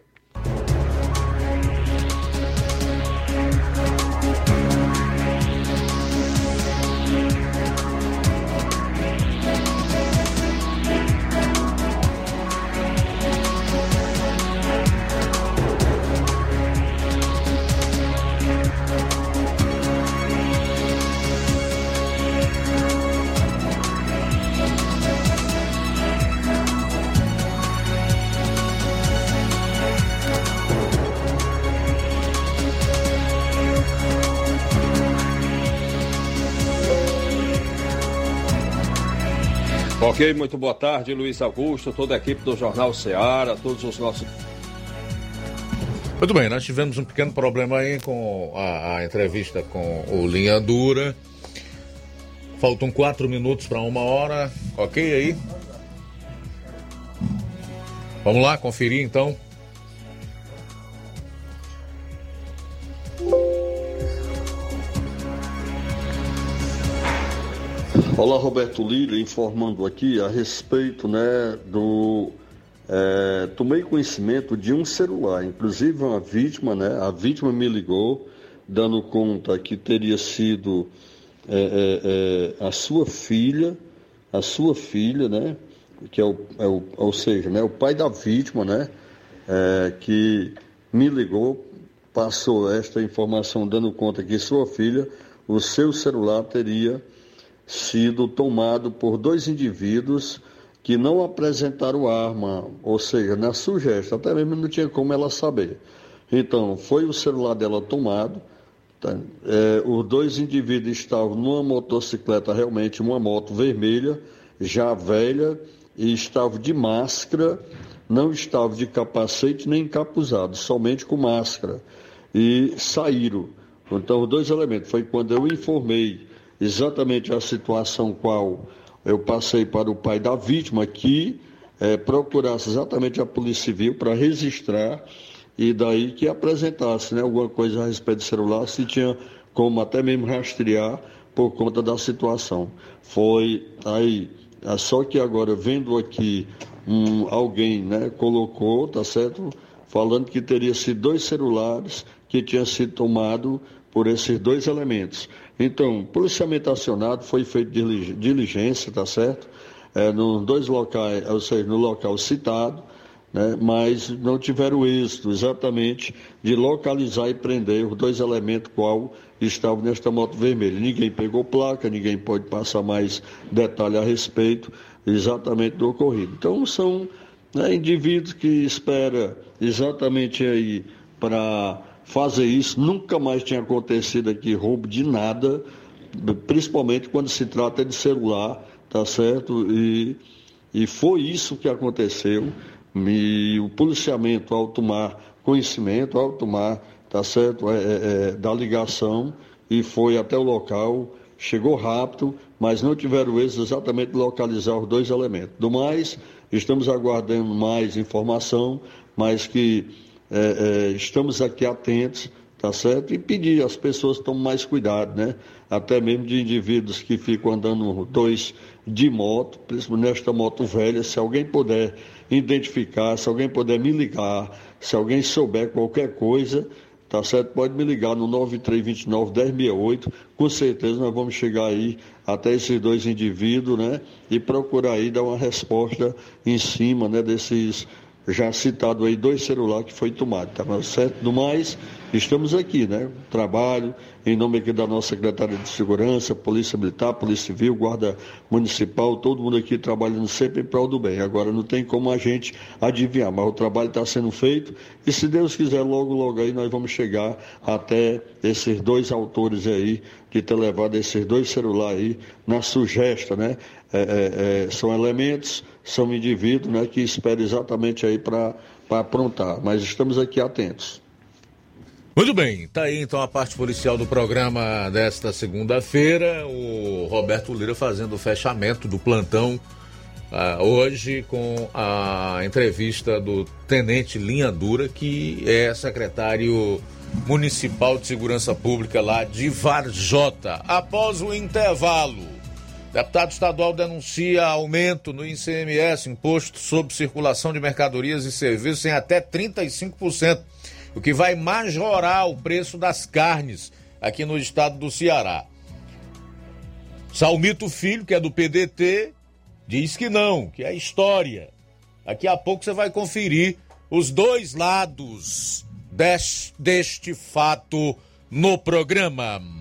Muito boa tarde, Luiz Augusto, toda a equipe do Jornal Ceará, todos os nossos. Muito bem, nós tivemos um pequeno problema aí com a, a entrevista com o Linha Dura. Faltam quatro minutos para uma hora, ok aí? Vamos lá, conferir então. Olá, Roberto Lira, informando aqui a respeito né, do. É, tomei conhecimento de um celular, inclusive uma vítima, né? A vítima me ligou, dando conta que teria sido é, é, é a sua filha, a sua filha, né? Que é o, é o, ou seja, né, o pai da vítima, né? É, que me ligou, passou esta informação dando conta que sua filha, o seu celular teria sido tomado por dois indivíduos que não apresentaram arma, ou seja, na sugestão, até mesmo não tinha como ela saber. Então, foi o celular dela tomado, tá? é, os dois indivíduos estavam numa motocicleta, realmente uma moto vermelha, já velha, e estavam de máscara, não estavam de capacete nem encapuzado, somente com máscara. E saíram. Então, os dois elementos. Foi quando eu informei exatamente a situação qual eu passei para o pai da vítima, que é, procurasse exatamente a Polícia Civil para registrar e daí que apresentasse né, alguma coisa a respeito do celular, se tinha como até mesmo rastrear por conta da situação. Foi aí, é só que agora vendo aqui um, alguém né, colocou, tá certo? Falando que teria sido dois celulares que tinham sido tomados por esses dois elementos. Então, policiamento acionado, foi feito diligência, tá certo? É, nos dois locais, ou seja, no local citado, né, mas não tiveram êxito exatamente de localizar e prender os dois elementos qual estavam nesta moto vermelha. Ninguém pegou placa, ninguém pode passar mais detalhe a respeito exatamente do ocorrido. Então são né, indivíduos que espera exatamente aí para fazer isso. Nunca mais tinha acontecido aqui roubo de nada, principalmente quando se trata de celular, tá certo? E, e foi isso que aconteceu. E o policiamento, ao tomar conhecimento, ao tomar, tá certo, é, é, é da ligação, e foi até o local, chegou rápido, mas não tiveram êxito exatamente localizar os dois elementos. Do mais, estamos aguardando mais informação, mas que é, é, estamos aqui atentos, tá certo? E pedir às pessoas tomem mais cuidado, né? Até mesmo de indivíduos que ficam andando dois de moto, principalmente nesta moto velha, se alguém puder identificar, se alguém puder me ligar, se alguém souber qualquer coisa, tá certo? Pode me ligar no 9329 1068, com certeza nós vamos chegar aí até esses dois indivíduos, né? E procurar aí dar uma resposta em cima, né, desses já citado aí dois celulares que foi tomado, tá certo? Do mais, estamos aqui, né? Trabalho em nome aqui da nossa secretária de Segurança, Polícia Militar, Polícia Civil, Guarda Municipal, todo mundo aqui trabalhando sempre em prol do bem. Agora não tem como a gente adivinhar, mas o trabalho está sendo feito e se Deus quiser, logo, logo aí nós vamos chegar até esses dois autores aí de ter levado esses dois celulares aí na sugesta, né? É, é, é, são elementos, são indivíduos né, que esperam exatamente aí para aprontar, mas estamos aqui atentos. Muito bem, tá aí então a parte policial do programa desta segunda-feira. O Roberto Lira fazendo o fechamento do plantão uh, hoje com a entrevista do Tenente Linha Dura, que é secretário municipal de segurança pública lá de Varjota. Após o intervalo, deputado estadual denuncia aumento no ICMS, Imposto sobre Circulação de Mercadorias e Serviços, em até 35% o que vai majorar o preço das carnes aqui no estado do Ceará. Salmito Filho, que é do PDT, diz que não, que é história. Daqui a pouco você vai conferir os dois lados deste, deste fato no programa.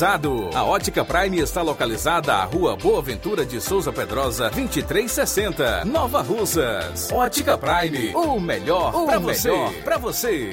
A Ótica Prime está localizada à Rua Boa Ventura de Souza Pedrosa, 2360, Nova Russas. Ótica Prime, o melhor para você. Pra você.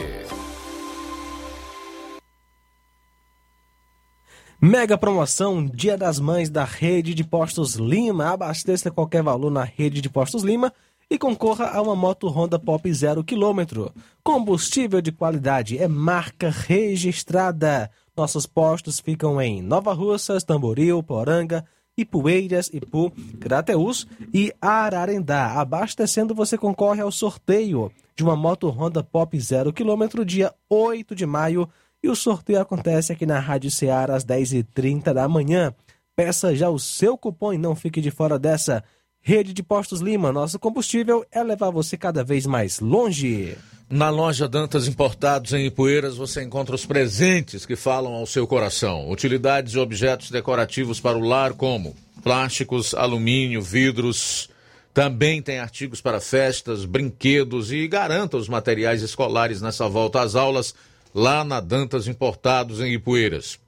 Mega promoção Dia das Mães da Rede de Postos Lima. Abasteça qualquer valor na Rede de Postos Lima e concorra a uma moto Honda Pop 0 km. Combustível de qualidade é marca registrada. Nossos postos ficam em Nova Russas, Tamboril, Poranga, Ipueiras, Ipu, Crateús e Ararendá. Abastecendo, você concorre ao sorteio de uma moto Honda Pop 0 km dia 8 de maio. E o sorteio acontece aqui na Rádio Ceará às 10h30 da manhã. Peça já o seu cupom e não fique de fora dessa. Rede de Postos Lima, nosso combustível é levar você cada vez mais longe. Na loja Dantas Importados em Ipueiras você encontra os presentes que falam ao seu coração. Utilidades e objetos decorativos para o lar como plásticos, alumínio, vidros. Também tem artigos para festas, brinquedos e garanta os materiais escolares nessa volta às aulas lá na Dantas Importados em Ipueiras.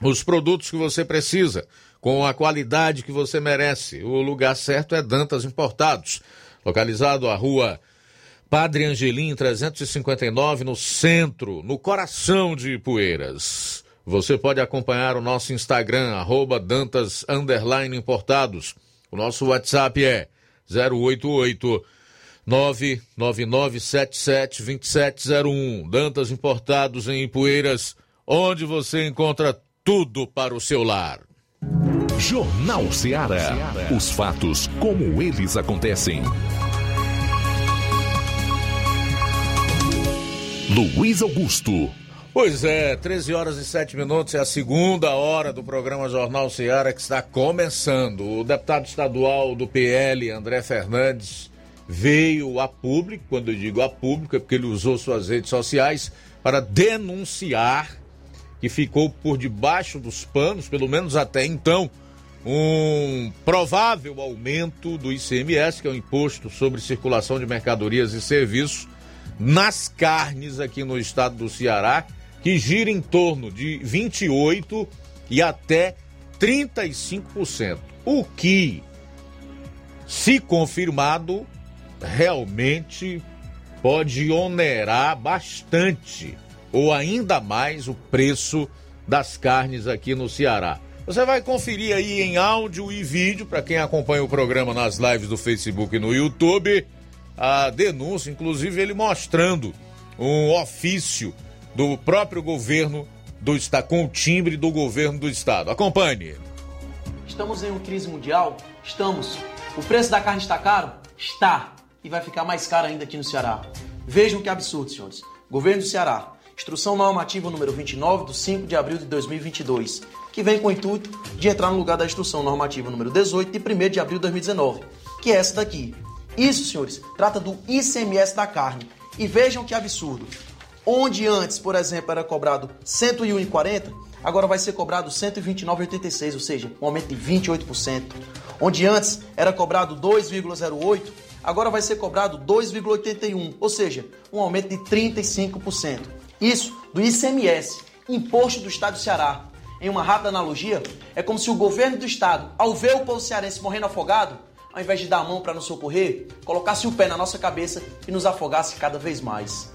Os produtos que você precisa, com a qualidade que você merece. O lugar certo é Dantas Importados, localizado à rua Padre Angelim 359, no centro, no coração de Ipueiras. Você pode acompanhar o nosso Instagram, arroba Dantas Importados. O nosso WhatsApp é 088 999772701. Dantas Importados em Ipueiras, onde você encontra tudo para o seu lar. Jornal Ceará. Os fatos como eles acontecem. Luiz Augusto. Pois é, 13 horas e 7 minutos é a segunda hora do programa Jornal Ceará que está começando. O deputado estadual do PL, André Fernandes, veio a público, quando eu digo a público é porque ele usou suas redes sociais para denunciar que ficou por debaixo dos panos, pelo menos até então, um provável aumento do ICMS, que é o Imposto sobre Circulação de Mercadorias e Serviços, nas carnes aqui no estado do Ceará, que gira em torno de 28% e até 35%. O que, se confirmado, realmente pode onerar bastante ou ainda mais o preço das carnes aqui no Ceará. Você vai conferir aí em áudio e vídeo, para quem acompanha o programa nas lives do Facebook e no YouTube, a denúncia, inclusive ele mostrando um ofício do próprio governo do estado, com o timbre do governo do estado. Acompanhe. Estamos em uma crise mundial? Estamos. O preço da carne está caro? Está. E vai ficar mais caro ainda aqui no Ceará. Vejam que absurdo, senhores. Governo do Ceará. Instrução normativa número 29, do 5 de abril de 2022, que vem com o intuito de entrar no lugar da instrução normativa número 18, de 1 de abril de 2019, que é essa daqui, isso, senhores, trata do ICMS da carne. E vejam que absurdo. Onde antes, por exemplo, era cobrado R$ 101,40, agora vai ser cobrado R$ 129,86, ou seja, um aumento de 28%. Onde antes era cobrado 2,08, agora vai ser cobrado 2,81, ou seja, um aumento de 35%. Isso do ICMS, Imposto do Estado do Ceará. Em uma rápida analogia, é como se o governo do estado, ao ver o povo cearense morrendo afogado, ao invés de dar a mão para nos socorrer, colocasse o pé na nossa cabeça e nos afogasse cada vez mais.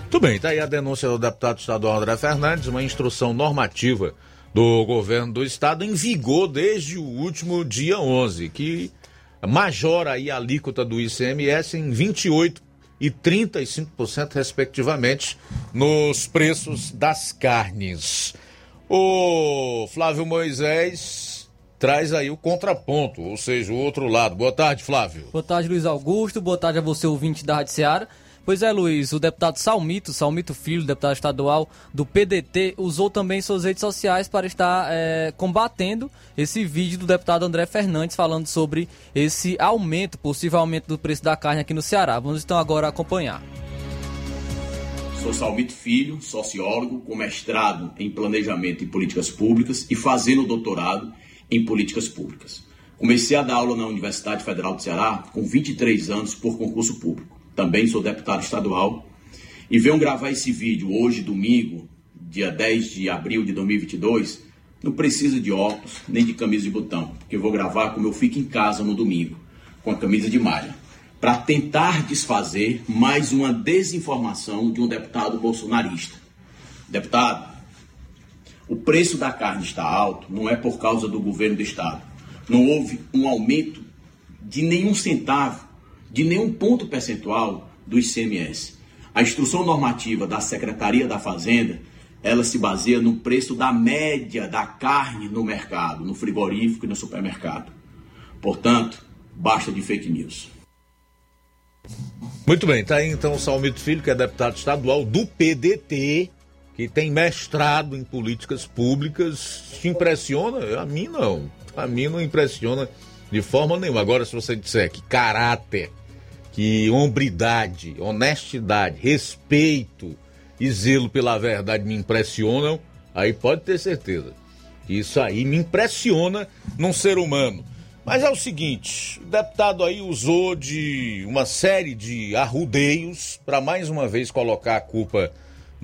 Muito bem, está aí a denúncia do deputado estadual André Fernandes, uma instrução normativa do governo do estado em vigor desde o último dia 11, que majora aí a alíquota do ICMS em 28 e 35% respectivamente nos preços das carnes. O Flávio Moisés traz aí o contraponto, ou seja, o outro lado. Boa tarde, Flávio. Boa tarde, Luiz Augusto. Boa tarde a você, ouvinte da Rádio Seara. Pois é, Luiz, o deputado Salmito, Salmito Filho, deputado estadual do PDT, usou também suas redes sociais para estar é, combatendo esse vídeo do deputado André Fernandes falando sobre esse aumento, possível aumento do preço da carne aqui no Ceará. Vamos então agora acompanhar. Sou Salmito Filho, sociólogo, com mestrado em Planejamento e Políticas Públicas e fazendo doutorado em Políticas Públicas. Comecei a dar aula na Universidade Federal do Ceará com 23 anos por concurso público. Também sou deputado estadual. E venho gravar esse vídeo hoje, domingo, dia 10 de abril de 2022. Não preciso de óculos nem de camisa de botão, porque eu vou gravar como eu fico em casa no domingo, com a camisa de malha para tentar desfazer mais uma desinformação de um deputado bolsonarista. Deputado, o preço da carne está alto não é por causa do governo do estado. Não houve um aumento de nenhum centavo, de nenhum ponto percentual do ICMS. A instrução normativa da Secretaria da Fazenda, ela se baseia no preço da média da carne no mercado, no frigorífico e no supermercado. Portanto, basta de fake news. Muito bem, tá aí então o Salmito Filho, que é deputado estadual do PDT, que tem mestrado em políticas públicas. Te impressiona? A mim não. A mim não impressiona de forma nenhuma. Agora, se você disser que caráter, que hombridade, honestidade, respeito e zelo pela verdade me impressionam, aí pode ter certeza. Isso aí me impressiona num ser humano. Mas é o seguinte, o deputado aí usou de uma série de arrudeios para mais uma vez colocar a culpa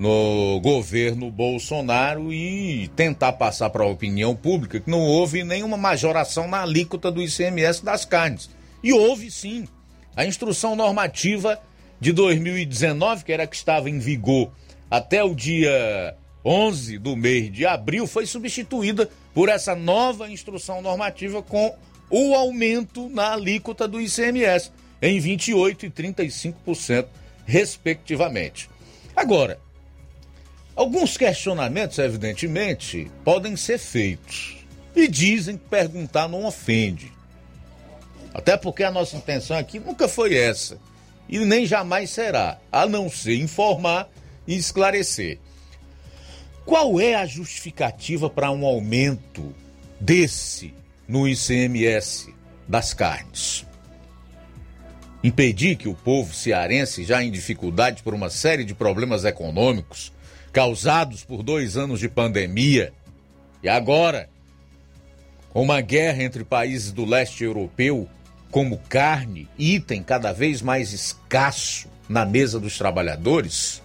no governo Bolsonaro e tentar passar para a opinião pública que não houve nenhuma majoração na alíquota do ICMS das carnes. E houve sim. A instrução normativa de 2019, que era que estava em vigor até o dia 11 do mês de abril, foi substituída por essa nova instrução normativa com o aumento na alíquota do ICMS em 28% e 35%, respectivamente. Agora, alguns questionamentos, evidentemente, podem ser feitos. E dizem que perguntar não ofende. Até porque a nossa intenção aqui nunca foi essa. E nem jamais será, a não ser informar e esclarecer. Qual é a justificativa para um aumento desse no ICMS das carnes. Impedir que o povo cearense, já em dificuldade por uma série de problemas econômicos causados por dois anos de pandemia, e agora, com uma guerra entre países do leste europeu, como carne, item cada vez mais escasso na mesa dos trabalhadores,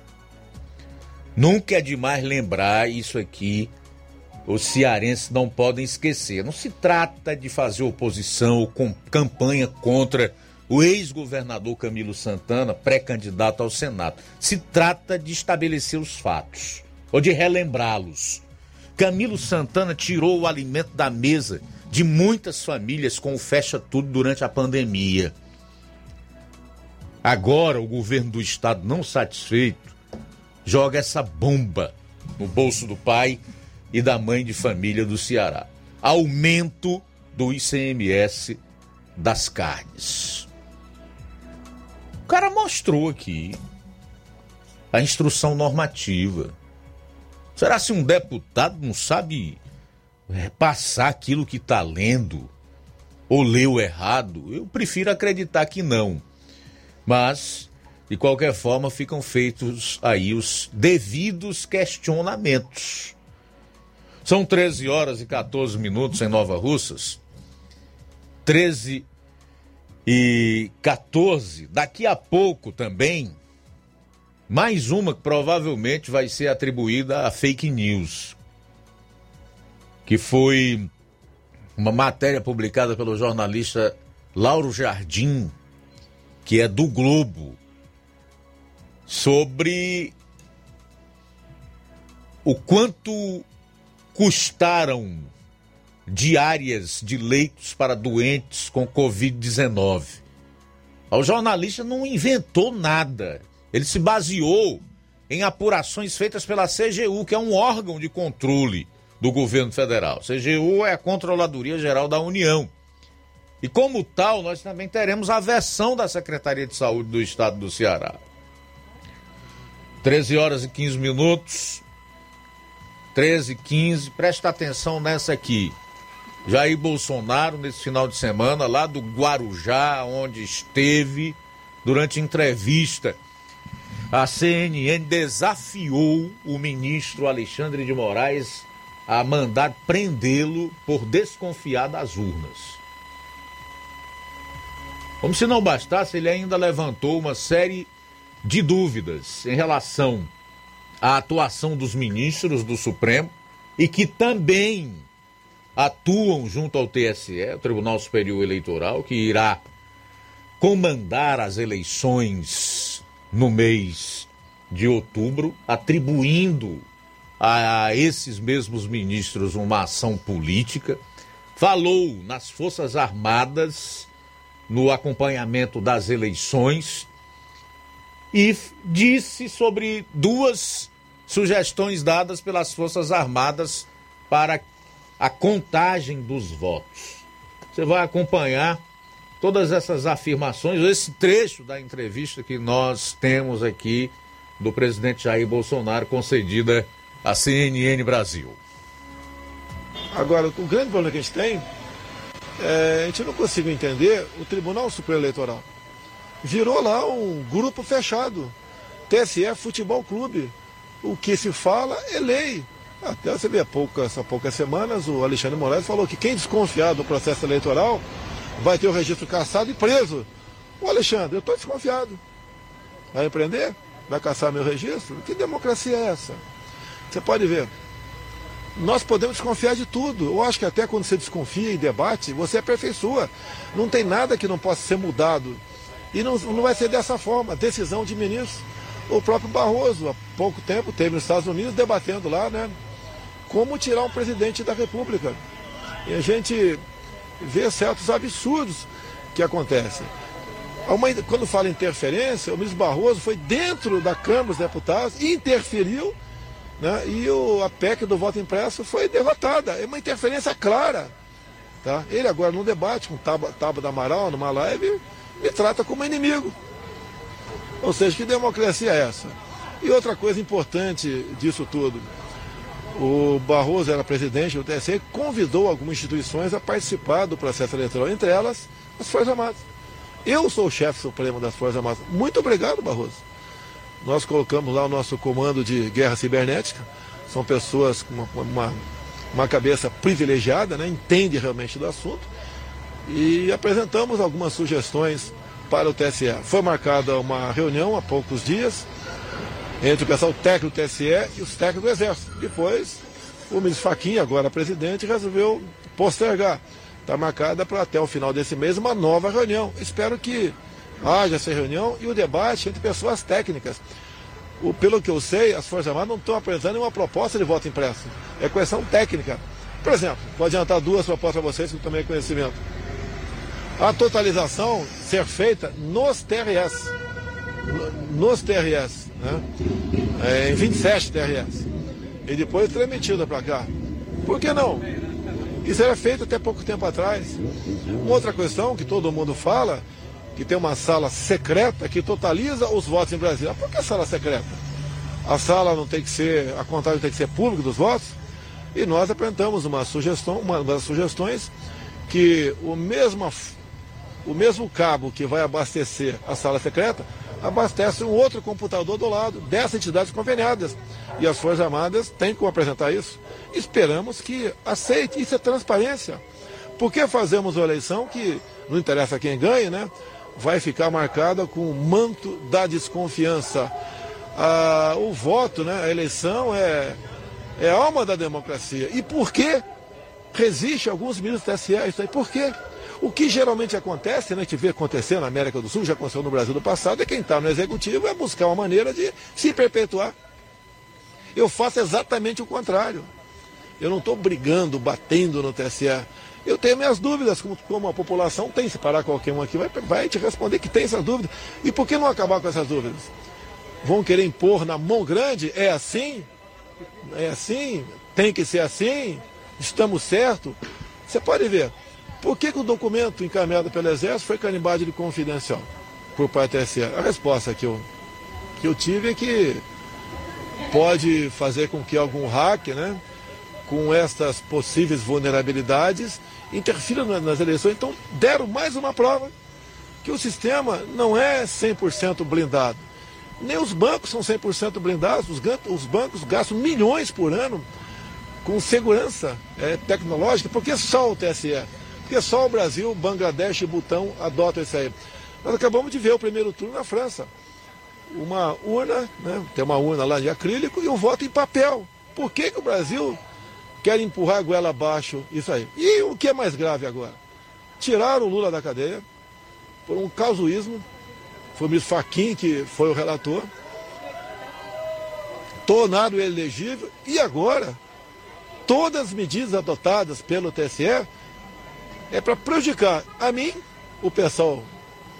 nunca é demais lembrar isso aqui os cearenses não podem esquecer. Não se trata de fazer oposição ou com campanha contra o ex-governador Camilo Santana, pré-candidato ao Senado. Se trata de estabelecer os fatos ou de relembrá-los. Camilo Santana tirou o alimento da mesa de muitas famílias com o fecha tudo durante a pandemia. Agora o governo do estado não satisfeito joga essa bomba no bolso do pai e da mãe de família do Ceará. Aumento do ICMS das carnes. O cara mostrou aqui a instrução normativa. Será se um deputado não sabe passar aquilo que está lendo ou leu errado? Eu prefiro acreditar que não. Mas, de qualquer forma, ficam feitos aí os devidos questionamentos São 13 horas e 14 minutos em Nova Russas. 13 e 14. Daqui a pouco também, mais uma que provavelmente vai ser atribuída a fake news. Que foi uma matéria publicada pelo jornalista Lauro Jardim, que é do Globo, sobre o quanto custaram diárias de leitos para doentes com Covid-19. O jornalista não inventou nada. Ele se baseou em apurações feitas pela CGU, que é um órgão de controle do governo federal. CGU é a Controladoria Geral da União. E como tal, nós também teremos a versão da Secretaria de Saúde do Estado do Ceará. 13 horas e 15 minutos. 13 e 15. Presta atenção nessa aqui. Jair Bolsonaro, nesse final de semana, lá do Guarujá, onde esteve, durante entrevista, a CNN desafiou o ministro Alexandre de Moraes a mandar prendê-lo por desconfiar das urnas. Como se não bastasse, ele ainda levantou uma série de dúvidas em relação à atuação dos ministros do Supremo e que também atuam junto ao TSE, o Tribunal Superior Eleitoral, que irá comandar as eleições no mês de outubro, atribuindo a esses mesmos ministros uma ação política. Falou nas Forças Armadas, no acompanhamento das eleições, e disse sobre duas sugestões dadas pelas Forças Armadas para a contagem dos votos. Você vai acompanhar todas essas afirmações, esse trecho da entrevista que nós temos aqui do presidente Jair Bolsonaro concedida à CNN Brasil. Agora, o grande problema que a gente tem é a gente não consegue entender o Tribunal Superior Eleitoral. Virou lá um grupo fechado. TSE Futebol Clube. O que se fala é lei. Até você vê há poucas, poucas semanas o Alexandre Moraes falou que quem desconfiar do processo eleitoral vai ter o registro caçado e preso. O Alexandre, eu estou desconfiado. Vai empreender? Vai caçar meu registro? Que democracia é essa? Você pode ver. Nós podemos desconfiar de tudo. Eu acho que até quando você desconfia e debate, você aperfeiçoa. Não tem nada que não possa ser mudado. E não, não vai ser dessa forma. Decisão de ministro. O próprio Barroso, há pouco tempo, teve nos Estados Unidos debatendo lá, né? Como tirar um presidente da República. E a gente vê certos absurdos que acontecem. Uma, quando fala interferência, o ministro Barroso foi dentro da Câmara dos Deputados interferiu, né, e o, a PEC do voto impresso foi derrotada. É uma interferência clara. Tá? Ele agora no debate com Taba, Taba da Amaral, numa live, me trata como inimigo. Ou seja, que democracia é essa? E outra coisa importante disso tudo, o Barroso era presidente do TSE, convidou algumas instituições a participar do processo eleitoral, entre elas as Forças Armadas. Eu sou o chefe supremo das Forças Armadas. Muito obrigado, Barroso. Nós colocamos lá o nosso comando de guerra cibernética. São pessoas com uma, uma, uma cabeça privilegiada, né? entende realmente do assunto. E apresentamos algumas sugestões para o TSE. Foi marcada uma reunião há poucos dias entre o pessoal técnico do TSE e os técnicos do Exército. Depois, o ministro Faquinha, agora presidente, resolveu postergar. Está marcada para até o final desse mês uma nova reunião. Espero que haja essa reunião e o debate entre pessoas técnicas. O, pelo que eu sei, as Forças Armadas não estão apresentando uma proposta de voto impresso. É questão técnica. Por exemplo, vou adiantar duas propostas para vocês que eu tomei conhecimento. A totalização ser feita nos TRS. Nos TRS né? É, em 27 TRS. E depois transmitida para cá. Por que não? Isso era feito até pouco tempo atrás. Uma outra questão que todo mundo fala, que tem uma sala secreta que totaliza os votos em Brasília. Por que sala secreta? A sala não tem que ser, a contagem tem que ser pública dos votos? E nós apresentamos uma sugestão, uma das sugestões que o mesmo, o mesmo cabo que vai abastecer a sala secreta abastece um outro computador do lado, dessas entidades conveniadas. E as Forças Armadas têm como apresentar isso. Esperamos que aceite. Isso é transparência. Por que fazemos uma eleição que, não interessa quem ganhe, né? Vai ficar marcada com o manto da desconfiança. Ah, o voto, né? A eleição é, é a alma da democracia. E por que resiste alguns ministros do TSE isso aí? Por quê? O que geralmente acontece, né, gente vê acontecer na América do Sul, já aconteceu no Brasil do passado, é quem está no executivo é buscar uma maneira de se perpetuar. Eu faço exatamente o contrário. Eu não estou brigando, batendo no TSE. Eu tenho minhas dúvidas, como, como a população tem. Se parar qualquer um aqui, vai, vai te responder que tem essas dúvidas. E por que não acabar com essas dúvidas? Vão querer impor na mão grande? É assim? É assim? Tem que ser assim? Estamos certos? Você pode ver. Por que, que o documento encaminhado pelo Exército foi carimbado de confidencial por parte da TSE? A resposta que eu, que eu tive é que pode fazer com que algum hack, né, com estas possíveis vulnerabilidades, interfira nas eleições. Então, deram mais uma prova que o sistema não é 100% blindado. Nem os bancos são 100% blindados, os, os bancos gastam milhões por ano com segurança é, tecnológica, porque só o TSE, porque só o Brasil, Bangladesh e Butão adotam isso aí. Nós acabamos de ver o primeiro turno na França. Uma urna, né, tem uma urna lá de acrílico e um voto em papel. Por que, que o Brasil quer empurrar a goela abaixo isso aí? E o que é mais grave agora? Tiraram o Lula da cadeia por um casuísmo. Foi o ministro Faquim que foi o relator. Tornaram ele elegível. E agora, todas as medidas adotadas pelo TSE é para prejudicar a mim, o pessoal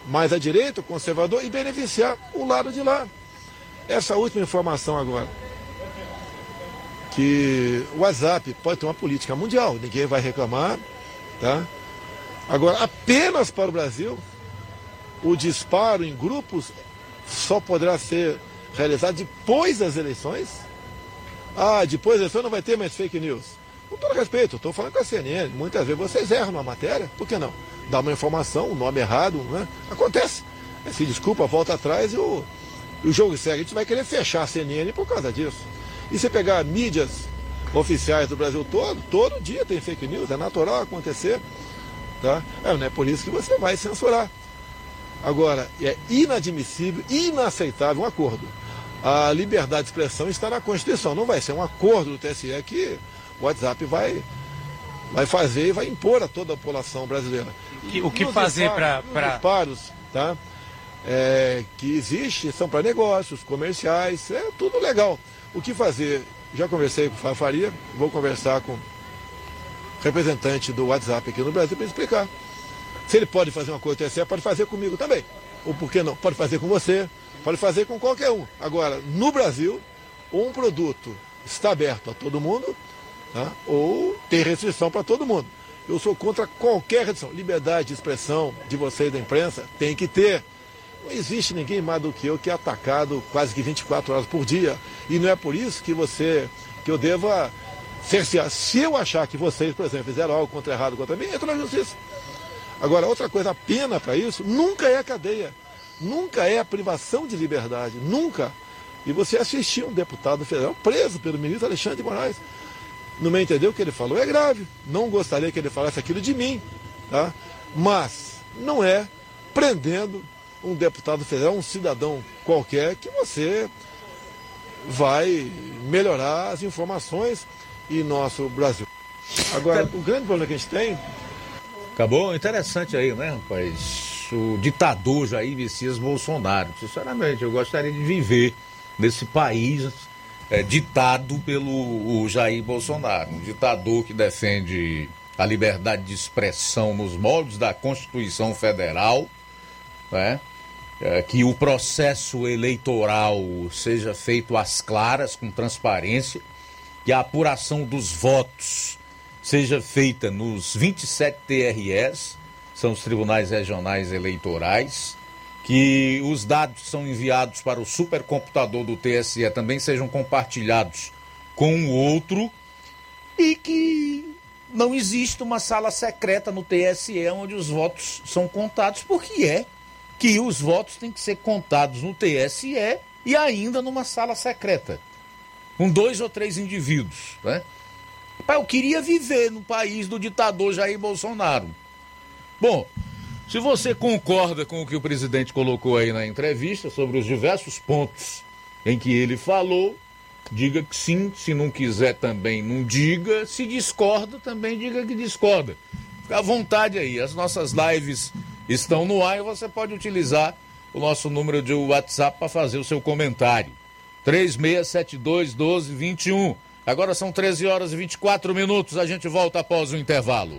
mais à direita, o conservador, e beneficiar o lado de lá. Essa última informação agora, que o WhatsApp pode ter uma política mundial, ninguém vai reclamar, tá? Agora, apenas para o Brasil, o disparo em grupos só poderá ser realizado depois das eleições. Ah, depois das eleições não vai ter mais fake news. Com todo respeito, estou falando com a CNN. Muitas vezes vocês erram na matéria, por que não? Dá uma informação, um nome errado, né? Acontece. Se desculpa, volta atrás e o, o jogo segue. A gente vai querer fechar a CNN por causa disso. E se pegar mídias oficiais do Brasil todo, todo dia tem fake news, é natural acontecer. Tá? É, não é por isso que você vai censurar. Agora, é inadmissível, inaceitável um acordo. A liberdade de expressão está na Constituição. Não vai ser um acordo do TSE que o WhatsApp vai, vai fazer e vai impor a toda a população brasileira. Que, o que fazer para. Pra... Os disparos tá? É, que existe são para negócios, comerciais, é tudo legal. O que fazer? Já conversei com o Faria, vou conversar com o representante do WhatsApp aqui no Brasil para explicar. Se ele pode fazer uma coisa TSE, pode fazer comigo também. Ou por que não? Pode fazer com você, pode fazer com qualquer um. Agora, no Brasil, um produto está aberto a todo mundo, tá? ou tem restrição para todo mundo. Eu sou contra qualquer restrição. Liberdade de expressão de vocês da imprensa tem que ter. Não existe ninguém mais do que eu que é atacado quase que 24 horas por dia. E não é por isso que você, que eu deva cercear. Se eu achar que vocês, por exemplo, fizeram algo contra errado contra mim, entra na justiça. Agora, outra coisa, a pena para isso nunca é a cadeia. Nunca é a privação de liberdade. Nunca. E você assistiu um deputado federal preso pelo ministro Alexandre de Moraes não me entendeu o que ele falou, é grave. Não gostaria que ele falasse aquilo de mim, tá? Mas não é prendendo um deputado federal, um cidadão qualquer, que você vai melhorar as informações em nosso Brasil. Agora, o grande problema que a gente tem. Acabou interessante aí, né, rapaz? O ditador Jair Messias Bolsonaro. Sinceramente, eu gostaria de viver nesse país é, ditado pelo Jair Bolsonaro, um ditador que defende a liberdade de expressão nos moldes da Constituição Federal, né? É, que o processo eleitoral seja feito às claras, com transparência, que a apuração dos votos seja feita nos 27 TRS, são os tribunais regionais eleitorais, que os dados que são enviados para o supercomputador do TSE também sejam compartilhados com o outro e que não existe uma sala secreta no TSE onde os votos são contados, porque é. que os votos têm que ser contados no TSE e ainda numa sala secreta, com dois ou três indivíduos. Né? Eu queria viver no país do ditador Jair Bolsonaro. Bom, se você concorda com o que o presidente colocou aí na entrevista sobre os diversos pontos em que ele falou, diga que sim. Se não quiser também, não diga. Se discorda, também diga que discorda. Fica à vontade aí. As nossas lives estão no ar e você pode utilizar o nosso número de WhatsApp para fazer o seu comentário. 3672 1221. Agora são 13 horas e 24 minutos. A gente volta após o intervalo.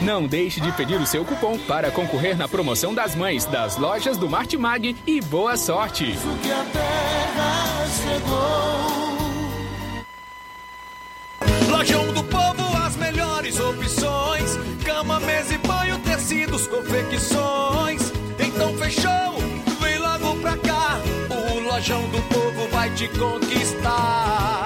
Não deixe de pedir o seu cupom para concorrer na promoção das mães das lojas do Martimag e boa sorte! Lojão do Povo, as melhores opções: cama, mesa e banho, tecidos, confecções. Então fechou, vem logo pra cá. O Lojão do Povo vai te conquistar.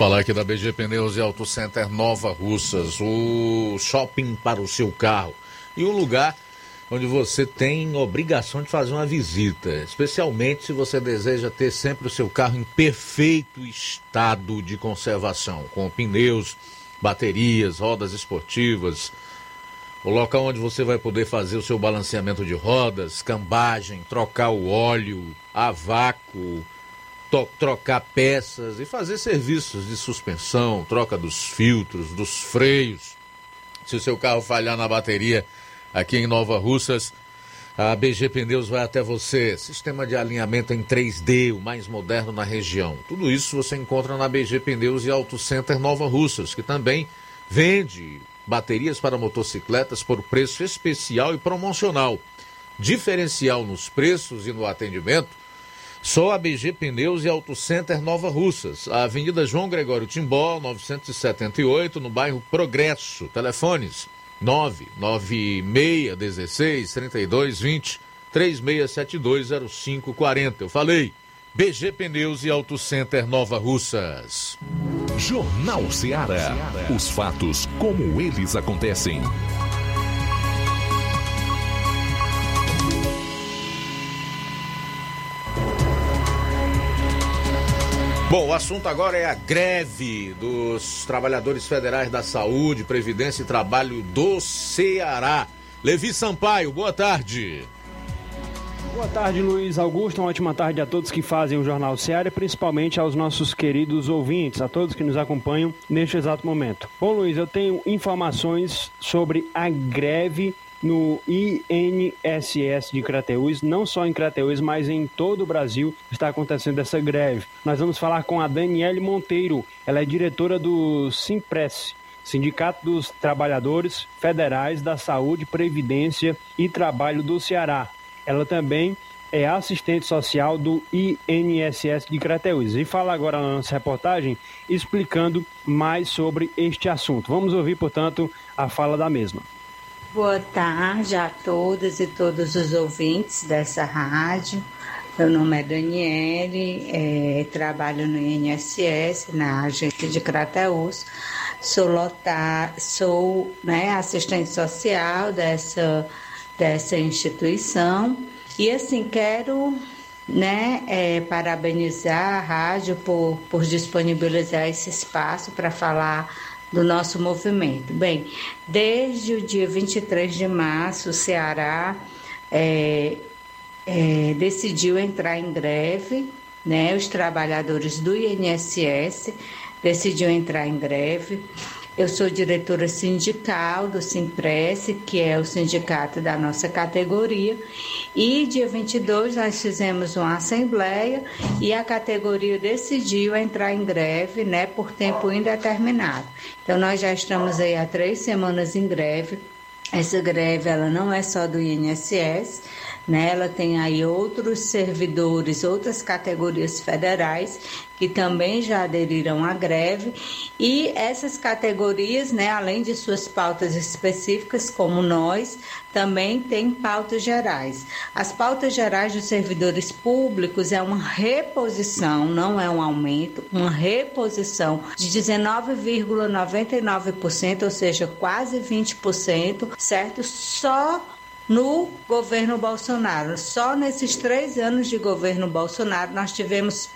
Falar aqui da BG Pneus e Auto Center Nova Russas, o shopping para o seu carro. E um lugar onde você tem obrigação de fazer uma visita, especialmente se você deseja ter sempre o seu carro em perfeito estado de conservação, com pneus, baterias, rodas esportivas, o local onde você vai poder fazer o seu balanceamento de rodas, cambagem, trocar o óleo, a vácuo, trocar peças e fazer serviços de suspensão, troca dos filtros, dos freios. Se o seu carro falhar na bateria, aqui em Nova Russas. A BG Pneus vai até você. Sistema de alinhamento em 3D, o mais moderno na região. Tudo isso você encontra na BG Pneus e Auto Center Nova Russas, que também vende baterias para motocicletas por preço especial e promocional. Diferencial nos preços e no atendimento. Só a BG Pneus e Auto Center Nova Russas, a Avenida João Gregório Timbó, 978, no bairro Progresso. Telefones 99616 3220 36720540. Eu falei. BG Pneus e Auto Center Nova Russas. Jornal Ceará. Os fatos como eles acontecem. Bom, o assunto agora é a greve dos trabalhadores federais da saúde, previdência e trabalho do Ceará. Levi Sampaio, boa tarde. Boa tarde, Luiz Augusto. Uma ótima tarde a todos que fazem o Jornal Ceará, principalmente aos nossos queridos ouvintes, a todos que nos acompanham neste exato momento. Bom, Luiz, eu tenho informações sobre a greve no INSS de Crateús, não só em Crateús, mas em todo o Brasil está acontecendo essa greve. Nós vamos falar com a Daniele Monteiro, ela é diretora do Simpress, Sindicato dos Trabalhadores Federais da Saúde, Previdência e Trabalho do Ceará. Ela também é assistente social do INSS de Crateús e fala agora na nossa reportagem explicando mais sobre este assunto. Vamos ouvir, portanto, a fala da mesma. Boa tarde a todas e todos os ouvintes dessa rádio. Meu nome é Daniele, é, trabalho no INSS, na agência de Crateus. Sou, lotar, sou né, assistente social dessa, dessa instituição. E assim, quero né, é, parabenizar a rádio por, por disponibilizar esse espaço para falar do nosso movimento. Bem, desde o dia 23 de março, o Ceará é, é, decidiu entrar em greve, né? Os trabalhadores do INSS decidiu entrar em greve. Eu sou diretora sindical do Simpress, que é o sindicato da nossa categoria, e dia 22 nós fizemos uma assembleia e a categoria decidiu entrar em greve, né, por tempo indeterminado. Então nós já estamos aí há três semanas em greve. Essa greve ela não é só do INSS, né? Ela tem aí outros servidores, outras categorias federais que também já aderiram à greve e essas categorias, né, além de suas pautas específicas, como nós, também tem pautas gerais. As pautas gerais dos servidores públicos é uma reposição, não é um aumento, uma reposição de 19,99%, ou seja, quase 20%, certo? Só no governo Bolsonaro. Só nesses três anos de governo Bolsonaro nós tivemos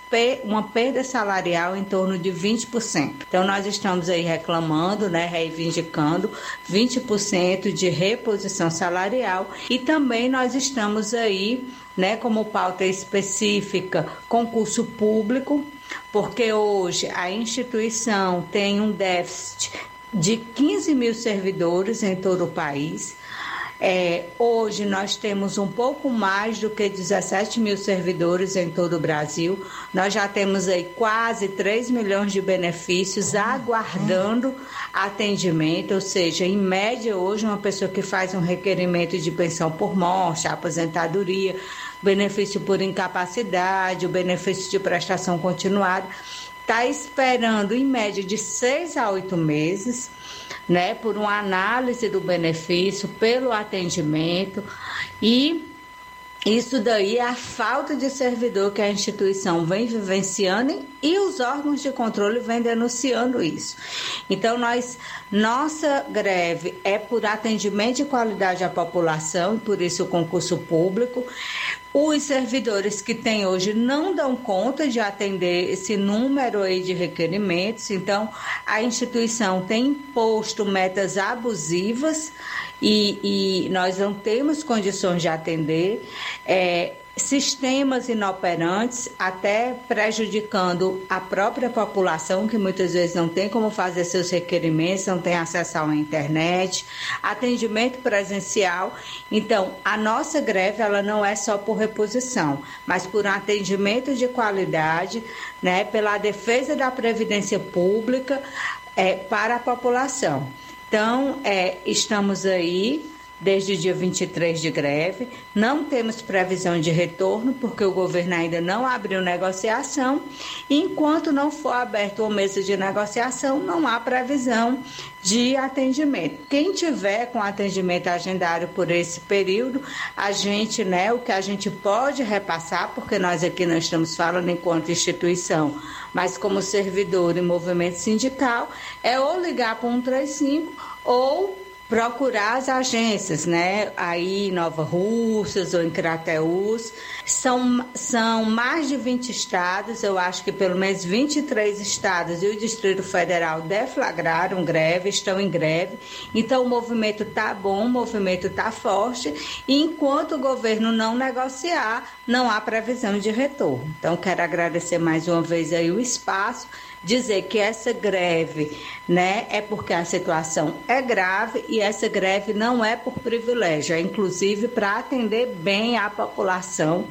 uma perda salarial em torno de 20%. Então nós estamos aí reclamando, né, reivindicando 20% de reposição salarial e também nós estamos aí, né, como pauta específica, concurso público, porque hoje a instituição tem um déficit de 15 mil servidores em todo o país. É, hoje nós temos um pouco mais do que 17 mil servidores em todo o Brasil. Nós já temos aí quase 3 milhões de benefícios aguardando atendimento, ou seja, em média hoje uma pessoa que faz um requerimento de pensão por morte, aposentadoria, benefício por incapacidade, o benefício de prestação continuada, está esperando em média de seis a oito meses né, por uma análise do benefício, pelo atendimento e Isso daí é a falta de servidor que a instituição vem vivenciando e os órgãos de controle vêm denunciando isso. Então, nós, nossa greve é por atendimento de qualidade à população, por isso o concurso público. Os servidores que tem hoje não dão conta de atender esse número aí de requerimentos, então a instituição tem imposto metas abusivas e, e nós não temos condições de atender. É, sistemas inoperantes, até prejudicando a própria população, que muitas vezes não tem como fazer seus requerimentos, não tem acesso à internet, atendimento presencial. Então, a nossa greve ela não é só por reposição, mas por um atendimento de qualidade, né, pela defesa da previdência pública é, para a população. Então, é, estamos aí desde o dia 23 de greve. Não temos previsão de retorno, porque o governo ainda não abriu negociação. Enquanto não for aberto o mesa de negociação, não há previsão de atendimento. Quem tiver com atendimento agendário por esse período, a gente, né, o que a gente pode repassar, porque nós aqui não estamos falando enquanto instituição, mas como servidor e movimento sindical, é ou ligar para 135 ou procurar as agências, né? Aí Nova Russas ou em Crateús. São, são mais de 20 estados, eu acho que pelo menos 23 estados e o Distrito Federal deflagraram greve, estão em greve. Então o movimento está bom, o movimento está forte. E enquanto o governo não negociar, não há previsão de retorno. Então quero agradecer mais uma vez aí o espaço dizer que essa greve, né, é porque a situação é grave e essa greve não é por privilégio, é inclusive para atender bem a população.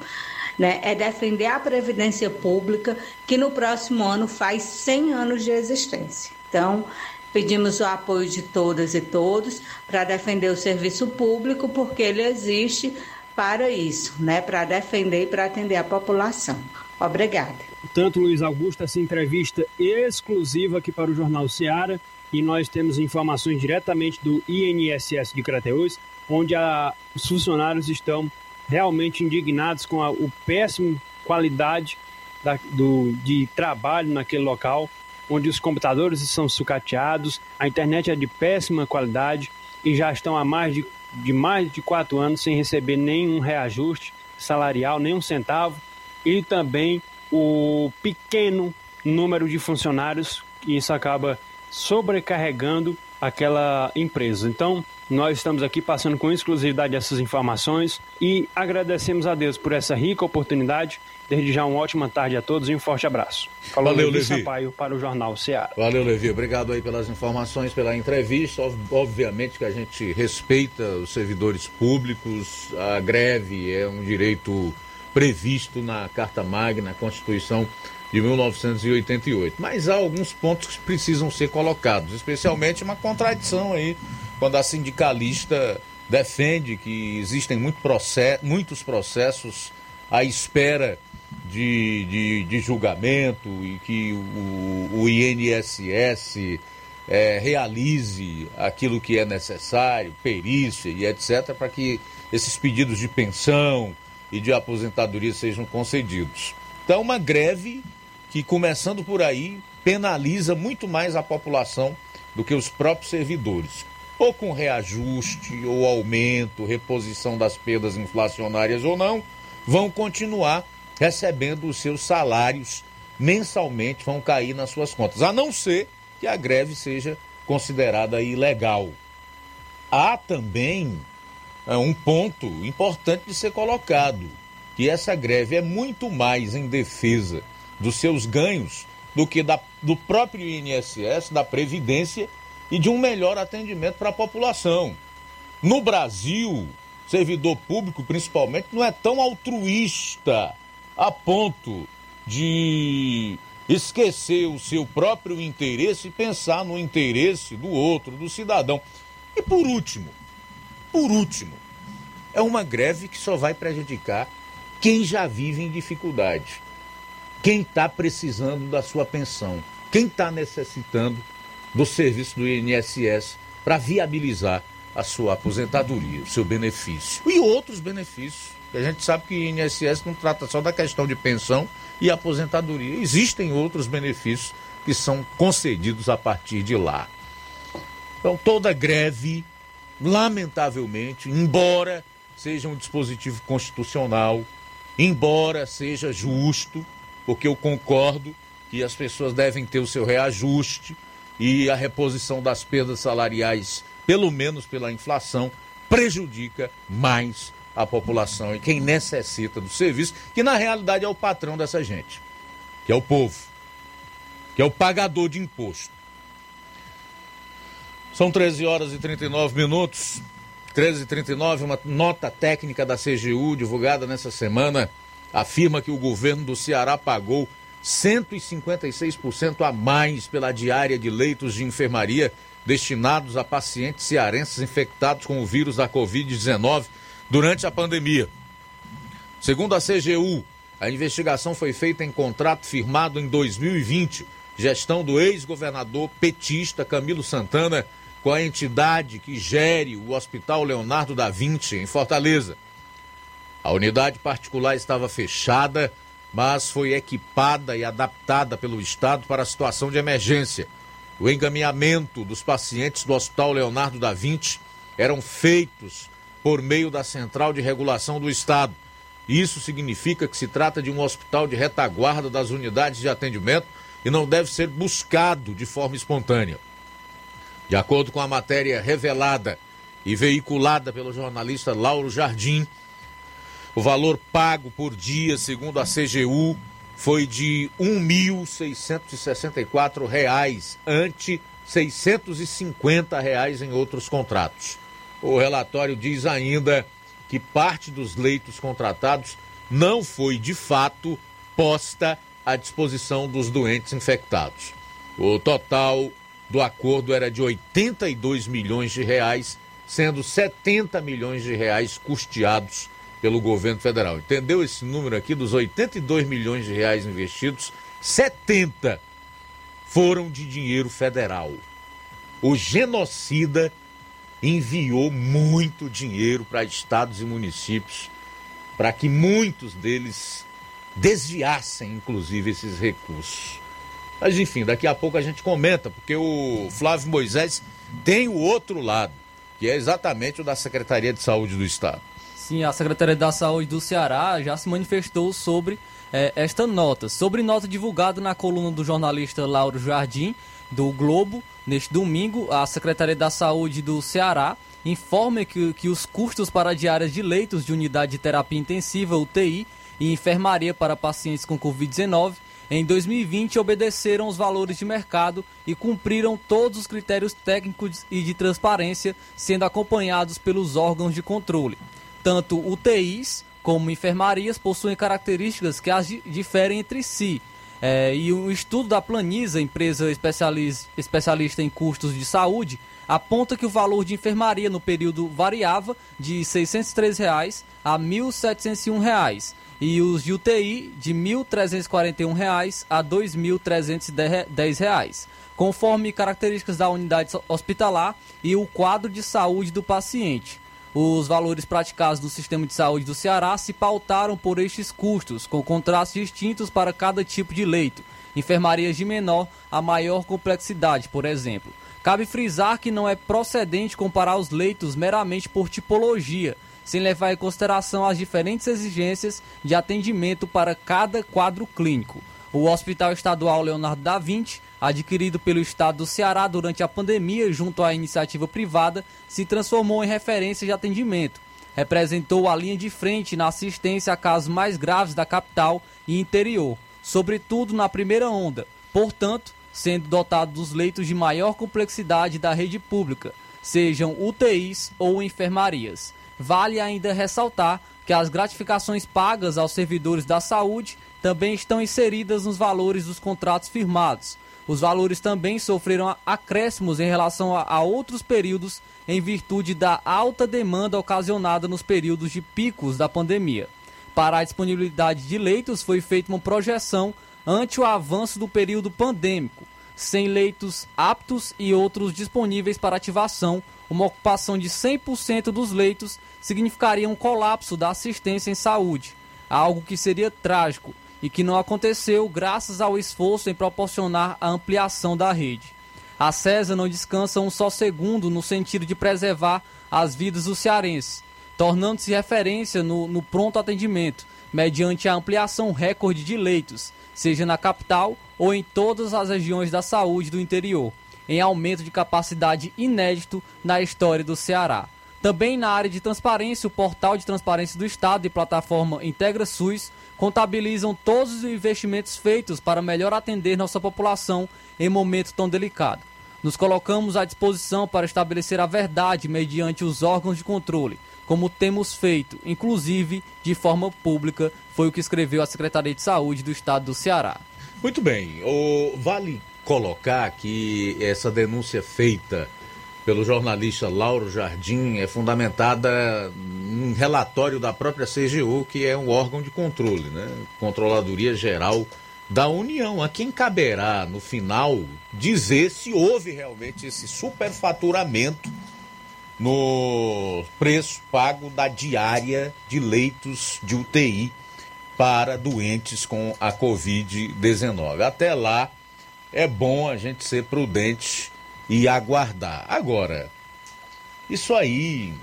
Né, é defender a Previdência Pública, que no próximo ano faz 100 anos de existência. Então, pedimos o apoio de todas e todos para defender o serviço público, porque ele existe para isso, né, para defender e para atender a população. Obrigada tanto Luiz Augusto, essa entrevista exclusiva aqui para o Jornal Seara. E nós temos informações diretamente do INSS de Crateús, onde a, os funcionários estão realmente indignados com a o péssimo qualidade da, do, de trabalho naquele local, onde os computadores são sucateados, a internet é de péssima qualidade e já estão há mais de, de mais de quatro anos sem receber nenhum reajuste salarial, nenhum centavo, e também o pequeno número de funcionários e isso acaba sobrecarregando aquela empresa. Então, nós estamos aqui passando com exclusividade essas informações e agradecemos a Deus por essa rica oportunidade. Desde já, uma ótima tarde a todos e um forte abraço. Falou Valeu, Levi. Sampaio para o Jornal Ceará. Valeu, Levi. Obrigado aí pelas informações, pela entrevista. Obviamente que a gente respeita os servidores públicos, a greve é um direito previsto na Carta Magna, na Constituição de 1988. Mas há alguns pontos que precisam ser colocados, especialmente uma contradição aí, quando a sindicalista defende que existem muito process, muitos processos à espera de, de, de julgamento e que o, o INSS é, realize aquilo que é necessário, perícia e etc., para que esses pedidos de pensão, e de aposentadoria sejam concedidos. Então, uma greve que, começando por aí, penaliza muito mais a população do que os próprios servidores. Ou com reajuste, ou aumento, reposição das perdas inflacionárias ou não, vão continuar recebendo os seus salários mensalmente, vão cair nas suas contas, a não ser que a greve seja considerada ilegal. Há também um ponto importante de ser colocado, que essa greve é muito mais em defesa dos seus ganhos do que da, do próprio INSS, da Previdência e de um melhor atendimento para a população. No Brasil, servidor público principalmente não é tão altruísta a ponto de esquecer o seu próprio interesse e pensar no interesse do outro, do cidadão. E por último, por último, é uma greve que só vai prejudicar quem já vive em dificuldade, quem está precisando da sua pensão, quem está necessitando do serviço do INSS para viabilizar a sua aposentadoria, o seu benefício. E outros benefícios. A gente sabe que o INSS não trata só da questão de pensão e aposentadoria. Existem outros benefícios que são concedidos a partir de lá. Então, toda greve, lamentavelmente, embora seja um dispositivo constitucional, embora seja justo, porque eu concordo que as pessoas devem ter o seu reajuste e a reposição das perdas salariais, pelo menos pela inflação, prejudica mais a população e quem necessita do serviço, que na realidade é o patrão dessa gente, que é o povo, que é o pagador de imposto. São 13 horas e 39 minutos. 13 e 39 uma nota técnica da CGU divulgada nessa semana afirma que o governo do Ceará pagou 156% a mais pela diária de leitos de enfermaria destinados a pacientes cearenses infectados com o vírus da Covid-19 durante a pandemia. Segundo a CGU, a investigação foi feita em contrato firmado em 2020, gestão do ex-governador petista Camilo Santana, com a entidade que gere o Hospital Leonardo da Vinci, em Fortaleza. A unidade particular estava fechada, mas foi equipada e adaptada pelo Estado para a situação de emergência. O encaminhamento dos pacientes do Hospital Leonardo da Vinci eram feitos por meio da Central de Regulação do Estado. Isso significa que se trata de um hospital de retaguarda das unidades de atendimento e não deve ser buscado de forma espontânea. De acordo com a matéria revelada e veiculada pelo jornalista Lauro Jardim, o valor pago por dia, segundo a CGU, foi de R$ 1.664, ante 650 reais em outros contratos. O relatório diz ainda que parte dos leitos contratados não foi de fato posta à disposição dos doentes infectados. O total do acordo era de 82 milhões de reais, sendo 70 milhões de reais custeados pelo governo federal. Entendeu esse número aqui dos 82 milhões de reais investidos? 70 foram de dinheiro federal. O genocida enviou muito dinheiro para estados e municípios para que muitos deles desviassem, inclusive, esses recursos. Mas enfim, daqui a pouco a gente comenta, porque o Flávio Moisés tem o outro lado, que é exatamente o da Secretaria de Saúde do Estado. Sim, a Secretaria da Saúde do Ceará já se manifestou sobre é, esta nota. Sobre nota divulgada na coluna do jornalista Lauro Jardim, do Globo, neste domingo, a Secretaria da Saúde do Ceará informa que, que os custos para diárias de leitos de unidade de terapia intensiva, UTI, e enfermaria para pacientes com Covid-19 em 2020 obedeceram os valores de mercado e cumpriram todos os critérios técnicos e de transparência, sendo acompanhados pelos órgãos de controle. Tanto UTIs como enfermarias possuem características que as diferem entre si. É, e um estudo da Planisa, empresa especialista em custos de saúde, aponta que o valor de enfermaria no período variava de 603 reais a 1.701 reais, e os de UTI de 1.341 reais a 2.310 reais, conforme características da unidade hospitalar e o quadro de saúde do paciente. Os valores praticados no sistema de saúde do Ceará se pautaram por estes custos, com contrastes distintos para cada tipo de leito. Enfermarias de menor a maior complexidade, por exemplo. Cabe frisar que não é procedente comparar os leitos meramente por tipologia, sem levar em consideração as diferentes exigências de atendimento para cada quadro clínico. O Hospital Estadual Leonardo da Vinci adquirido pelo estado do Ceará durante a pandemia junto à iniciativa privada, se transformou em referência de atendimento. Representou a linha de frente na assistência a casos mais graves da capital e interior, sobretudo na primeira onda, portanto, sendo dotado dos leitos de maior complexidade da rede pública, sejam UTIs ou enfermarias. Vale ainda ressaltar que as gratificações pagas aos servidores da saúde também estão inseridas nos valores dos contratos firmados, os valores também sofreram acréscimos em relação a, outros períodos em virtude da alta demanda ocasionada nos períodos de picos da pandemia. Para a disponibilidade de leitos foi feita uma projeção ante o avanço do período pandêmico. Sem leitos aptos e outros disponíveis para ativação. Uma ocupação de 100% dos leitos significaria um colapso da assistência em saúde, algo que seria trágico e que não aconteceu graças ao esforço em proporcionar a ampliação da rede. A CESA não descansa um só segundo no sentido de preservar as vidas dos cearenses, tornando-se referência no, no pronto atendimento, mediante a ampliação recorde de leitos, seja na capital ou em todas as regiões da saúde do interior, em aumento de capacidade inédito na história do Ceará. Também na área de transparência, o portal de transparência do Estado e plataforma Integra SUS contabilizam todos os investimentos feitos para melhor atender nossa população em momento tão delicado. Nos colocamos à disposição para estabelecer a verdade mediante os órgãos de controle, como temos feito, inclusive de forma pública, foi o que escreveu a Secretaria de Saúde do Estado do Ceará. Muito bem. O, vale colocar que essa denúncia feita pelo jornalista Lauro Jardim é fundamentada em relatório da própria CGU, que é um órgão de controle, né? Controladoria Geral da União, a quem caberá, no final, dizer se houve realmente esse superfaturamento no preço pago da diária de leitos de UTI para doentes com a Covid-19. Até lá, é bom a gente ser prudente e aguardar. Agora, isso aí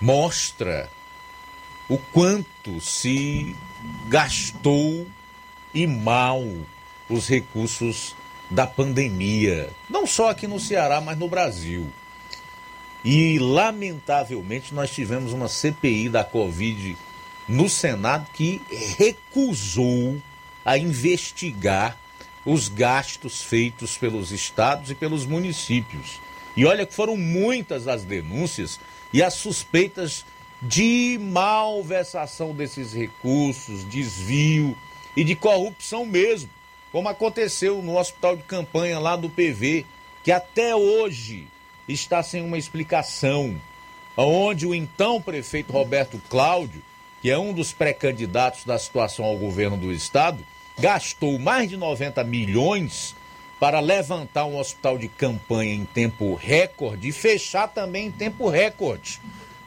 mostra o quanto se gastou e mal os recursos da pandemia, não só aqui no Ceará, mas no Brasil. E, lamentavelmente, nós tivemos uma CPI da Covid no Senado que recusou a investigar os gastos feitos pelos estados e pelos municípios. E olha que foram muitas as denúncias e as suspeitas de malversação desses recursos, desvio e de corrupção mesmo, como aconteceu no hospital de campanha lá do PV, que até hoje está sem uma explicação, onde o então prefeito Roberto Cláudio, que é um dos pré-candidatos da situação ao governo do estado, gastou mais de 90 milhões para levantar um hospital de campanha em tempo recorde e fechar também em tempo recorde,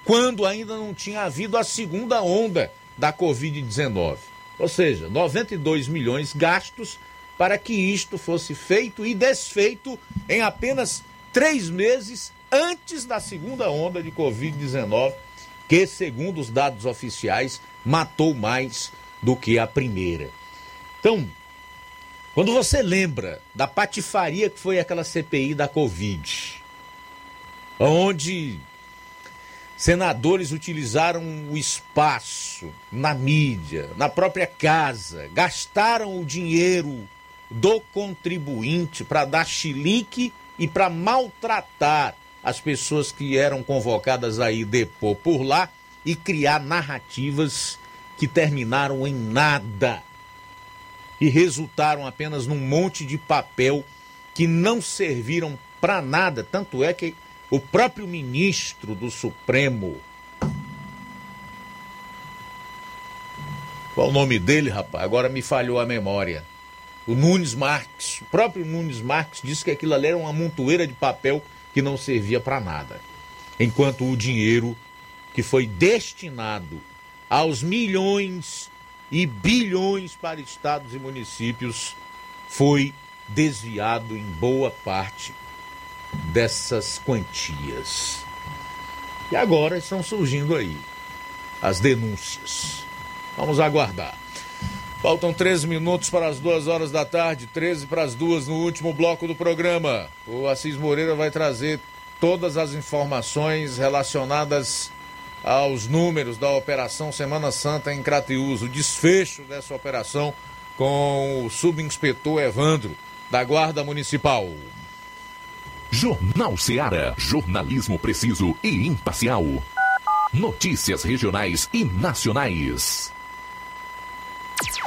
quando ainda não tinha havido a segunda onda da Covid-19. Ou seja, 92 milhões gastos para que isto fosse feito e desfeito em apenas três meses antes da segunda onda de Covid-19, que, segundo os dados oficiais, matou mais do que a primeira. Então, quando você lembra da patifaria que foi aquela CPI da Covid, onde senadores utilizaram o espaço na mídia, na própria casa, gastaram o dinheiro do contribuinte para dar chilique e para maltratar as pessoas que eram convocadas aí depor por lá e criar narrativas que terminaram em nada e resultaram apenas num monte de papel que não serviram para nada. Tanto é que o próprio ministro do Supremo. Qual o nome dele, rapaz? Agora me falhou a memória. O Nunes Marques, o próprio Nunes Marques disse que aquilo ali era uma montoeira de papel que não servia para nada. Enquanto o dinheiro que foi destinado aos milhões e bilhões para estados e municípios foi desviado em boa parte dessas quantias. E agora estão surgindo aí as denúncias. Vamos aguardar. Faltam 13 minutos para as duas horas da tarde, 13 para as duas no último bloco do programa. O Assis Moreira vai trazer todas as informações relacionadas aos números da Operação Semana Santa em Crateus, o desfecho dessa operação com o subinspetor Evandro, da Guarda Municipal. Jornal Seara. Jornalismo preciso e imparcial. Notícias regionais e nacionais.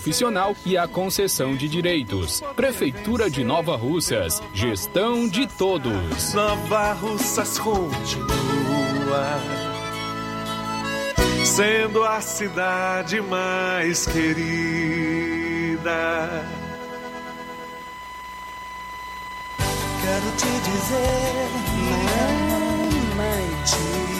profissional e a concessão de direitos. Prefeitura de Nova Russas, gestão de todos. Nova Russas continua sendo a cidade mais querida. Quero te dizer, mamãe, te amo.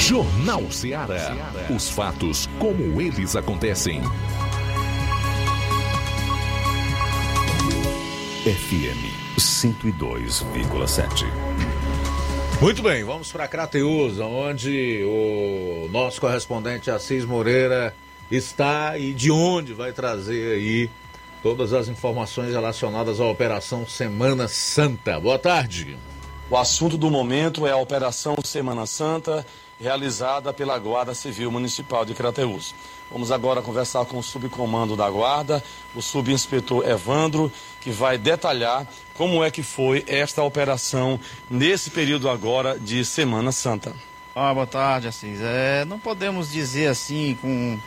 Jornal Ceará. Os fatos como eles acontecem. FM 102,7. Muito bem, vamos para Crateus, onde o nosso correspondente Assis Moreira está e de onde vai trazer aí todas as informações relacionadas à Operação Semana Santa. Boa tarde. O assunto do momento é a Operação Semana Santa, realizada pela Guarda Civil Municipal de Crateús. Vamos agora conversar com o subcomando da Guarda, o subinspetor Evandro, que vai detalhar como é que foi esta operação nesse período agora de Semana Santa. Ah, boa tarde, Assis. É, não podemos dizer assim com,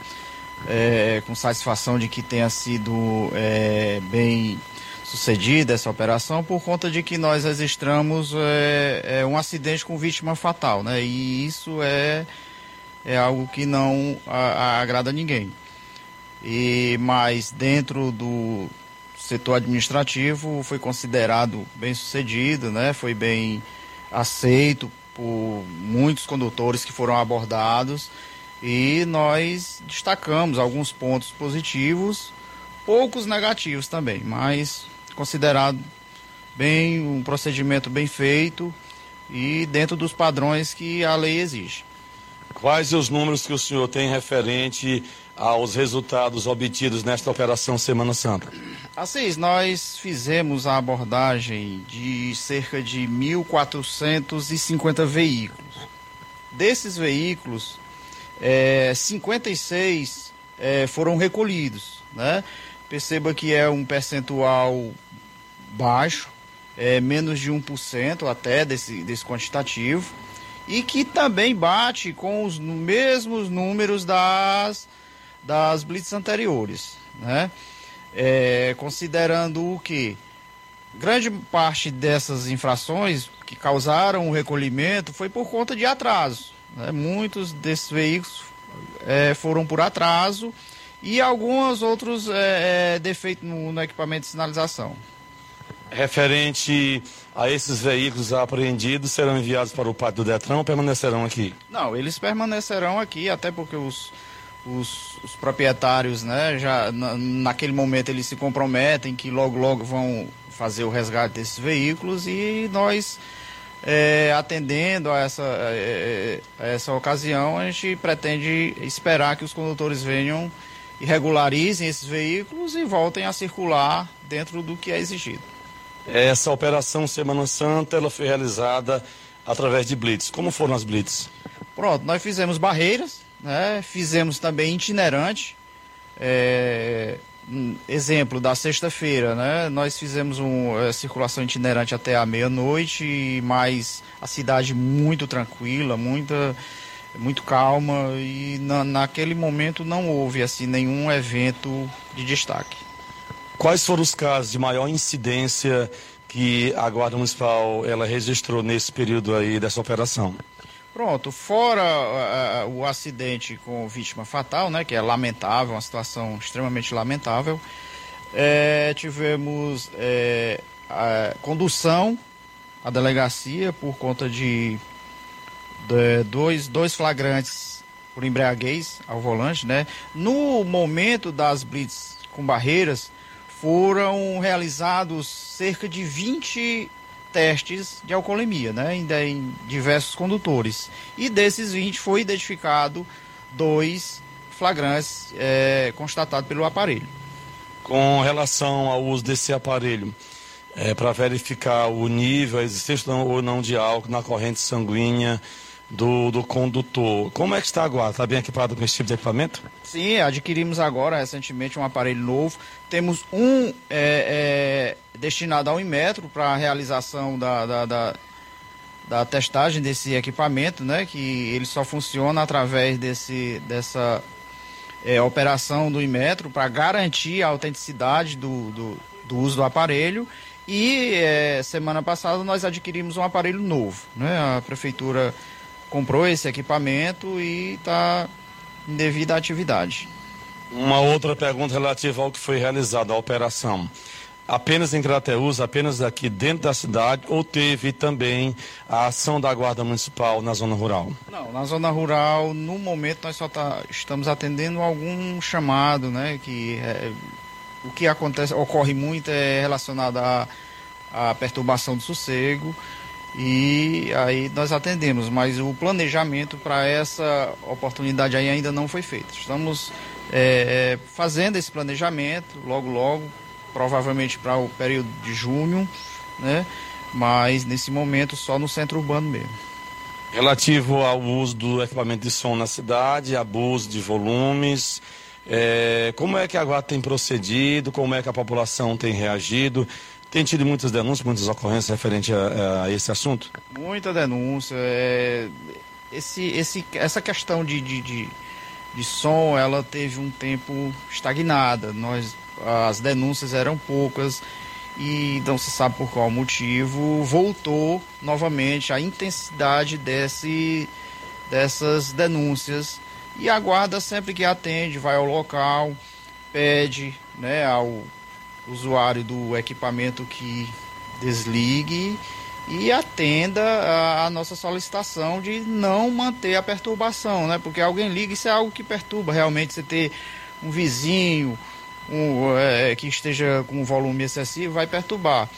é, com satisfação de que tenha sido é, bem sucedida essa operação por conta de que nós registramos é, é, um acidente com vítima fatal, né? E isso é, é algo que não a, a agrada a ninguém. E, mas dentro do setor administrativo foi considerado bem sucedido, né? Foi bem aceito por muitos condutores que foram abordados e nós destacamos alguns pontos positivos, poucos negativos também, mas considerado bem um procedimento bem feito e dentro dos padrões que a lei exige. Quais os números que o senhor tem referente aos resultados obtidos nesta operação Semana Santa? Assis, nós fizemos a abordagem de cerca de 1.450 veículos. Desses veículos, é, 56 é, foram recolhidos. Né? Perceba que é um percentual baixo, é, menos de 1% até desse, desse quantitativo, e que também bate com os mesmos números das, das blitz anteriores. Né? É, considerando o que grande parte dessas infrações que causaram o recolhimento foi por conta de atraso. Né? Muitos desses veículos é, foram por atraso e alguns outros é, é, defeitos no, no equipamento de sinalização. Referente a esses veículos apreendidos, serão enviados para o pátio do Detran ou permanecerão aqui? Não, eles permanecerão aqui, até porque os, os, os proprietários, né, já na, naquele momento eles se comprometem que logo, logo vão fazer o resgate desses veículos e nós é, atendendo a essa, é, a essa ocasião, a gente pretende esperar que os condutores venham e regularizem esses veículos e voltem a circular dentro do que é exigido. Essa operação Semana Santa ela foi realizada através de blitz. Como foram as blitz? Pronto, nós fizemos barreiras, né? fizemos também itinerante. É, um exemplo da sexta-feira, né? Nós fizemos uma é, circulação itinerante até a meia-noite, mas a cidade muito tranquila, muita, muito calma e na, naquele momento não houve assim nenhum evento de destaque. Quais foram os casos de maior incidência que a Guarda Municipal ela registrou nesse período aí dessa operação? Pronto, fora uh, o acidente com vítima fatal, né, que é lamentável, uma situação extremamente lamentável, é, tivemos é, a condução à delegacia por conta de, de, dois, dois flagrantes por embriaguez ao volante, né? No momento das blitz com barreiras, foram realizados cerca de 20 testes de alcoolemia, né, ainda em diversos condutores. E desses 20 foi identificado dois flagrantes é, constatados pelo aparelho. Com relação ao uso desse aparelho, é, para verificar o nível, a existência ou não de álcool na corrente sanguínea do, do condutor, como é que está agora? Está bem equipado com esse tipo de equipamento? Sim, adquirimos agora recentemente um aparelho novo. Temos um é, é, destinado ao Inmetro para a realização da, da, da, da, testagem desse equipamento, né? Que ele só funciona através desse, dessa é, operação do Inmetro para garantir a autenticidade do, do, do, uso do aparelho. E é, semana passada nós adquirimos um aparelho novo, né? A prefeitura comprou esse equipamento e está em devida atividade. Uma outra pergunta relativa ao que foi realizado, a operação. Apenas em Crateus, apenas aqui dentro da cidade, ou teve também a ação da Guarda Municipal na zona rural? Não, na zona rural, no momento, nós só tá, estamos atendendo algum chamado, né? Que é, o que acontece, ocorre muito é relacionado à, à perturbação do sossego e aí nós atendemos, mas o planejamento para essa oportunidade aí ainda não foi feito. Estamos é, fazendo esse planejamento logo logo, provavelmente para o período de junho, né? Mas nesse momento só no centro urbano mesmo. Relativo ao uso do equipamento de som na cidade, abuso de volumes, é, como é que a Guarda tem procedido, como é que a população tem reagido? Tem tido muitas denúncias, muitas ocorrências referente a, a esse assunto? Muita denúncia. É, esse, esse, essa questão de, de, de, de, som, ela teve um tempo estagnada. Nós, as denúncias eram poucas e não se sabe por qual motivo voltou novamente a intensidade desse, dessas denúncias. E a guarda sempre que atende, vai ao local, pede né, ao usuário do equipamento que desligue e atenda a, a nossa solicitação de não manter a perturbação, né? Porque alguém liga, isso é algo que perturba realmente você ter um vizinho um, é, que esteja com um volume excessivo, vai perturbar.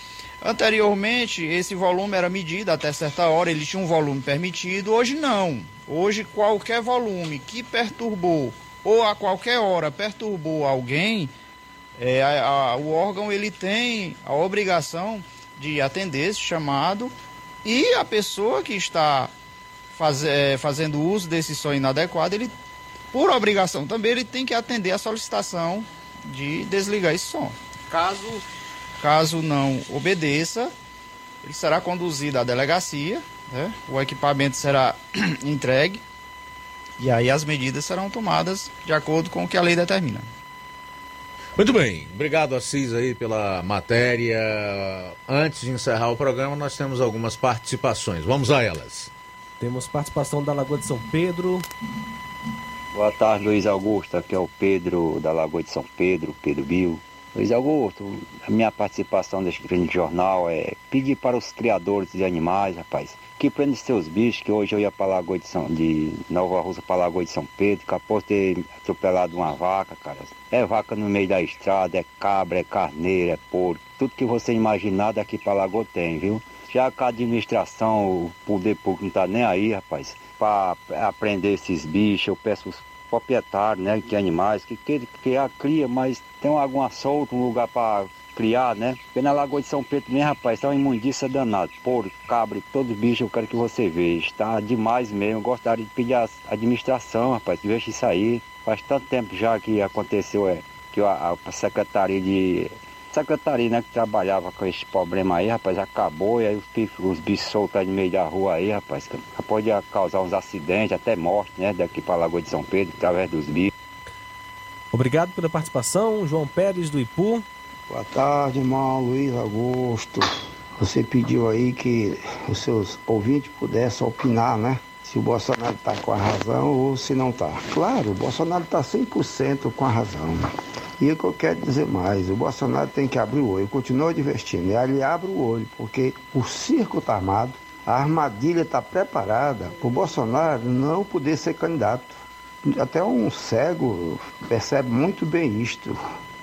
Anteriormente, esse volume era medido até certa hora, ele tinha um volume permitido, hoje não. Hoje, qualquer volume que perturbou ou a qualquer hora perturbou alguém, é, a, a, o órgão ele tem a obrigação de atender esse chamado e a pessoa que está é, fazendo uso desse som inadequado, ele, por obrigação também, ele tem que atender a solicitação de desligar esse som. Caso, caso não obedeça, ele será conduzido à delegacia, né? o equipamento será (clears throat) entregue e aí as medidas serão tomadas de acordo com o que a lei determina. Muito bem, obrigado Assis aí pela matéria. Antes de encerrar o programa, nós temos algumas participações. Vamos a elas. Temos participação da Lagoa de São Pedro. Boa tarde, Luiz Augusto. Aqui é o Pedro da Lagoa de São Pedro, Pedro Bill. Luiz Augusto, a minha participação neste grande jornal é pedir para os criadores de animais, rapaz, que prendem seus bichos, que hoje eu ia para Lagoa de, São, de Nova Rússia para Lagoa de São Pedro, capaz de ter atropelado uma vaca, cara. É vaca no meio da estrada, é cabra, é carneiro, é porco. Tudo que você imaginar daqui para Lagoa tem, viu? Já que a administração, o poder público não tá nem aí, rapaz, para aprender esses bichos, eu peço os proprietários, né, que animais, que que, que a cria, mas tem alguma solta, um lugar para criar, né? Porque na Lagoa de São Pedro mesmo, rapaz, tá uma imundícia danada. Porco, cabra, todo bicho eu quero que você veja. Está demais mesmo. Eu gostaria de pedir à administração, rapaz, que veja isso aí. Faz tanto tempo já que aconteceu, é, que a, a secretaria de. Secretaria, né, que trabalhava com esse problema aí, rapaz, acabou e aí os, os bichos soltos no meio da rua aí, rapaz, pode causar uns acidentes, até morte, né, daqui para Lagoa de São Pedro, através dos bichos. Obrigado pela participação, João Pérez do Ipu. Boa tarde, irmão Luiz Augusto. Você pediu aí que os seus ouvintes pudessem opinar, né? Se o Bolsonaro está com a razão ou se não está. Claro, o Bolsonaro está 100% com a razão. E o que eu quero dizer mais, o Bolsonaro tem que abrir o olho, continua investindo. E ele abre o olho, porque o circo está armado, a armadilha está preparada para o Bolsonaro não poder ser candidato. Até um cego percebe muito bem isto.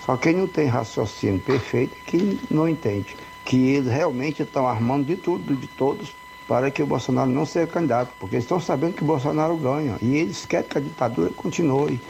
Só quem não tem raciocínio perfeito é que não entende que eles realmente estão armando de tudo, de todos, para que o Bolsonaro não seja candidato, porque eles estão sabendo que o Bolsonaro ganha e eles querem que a ditadura continue,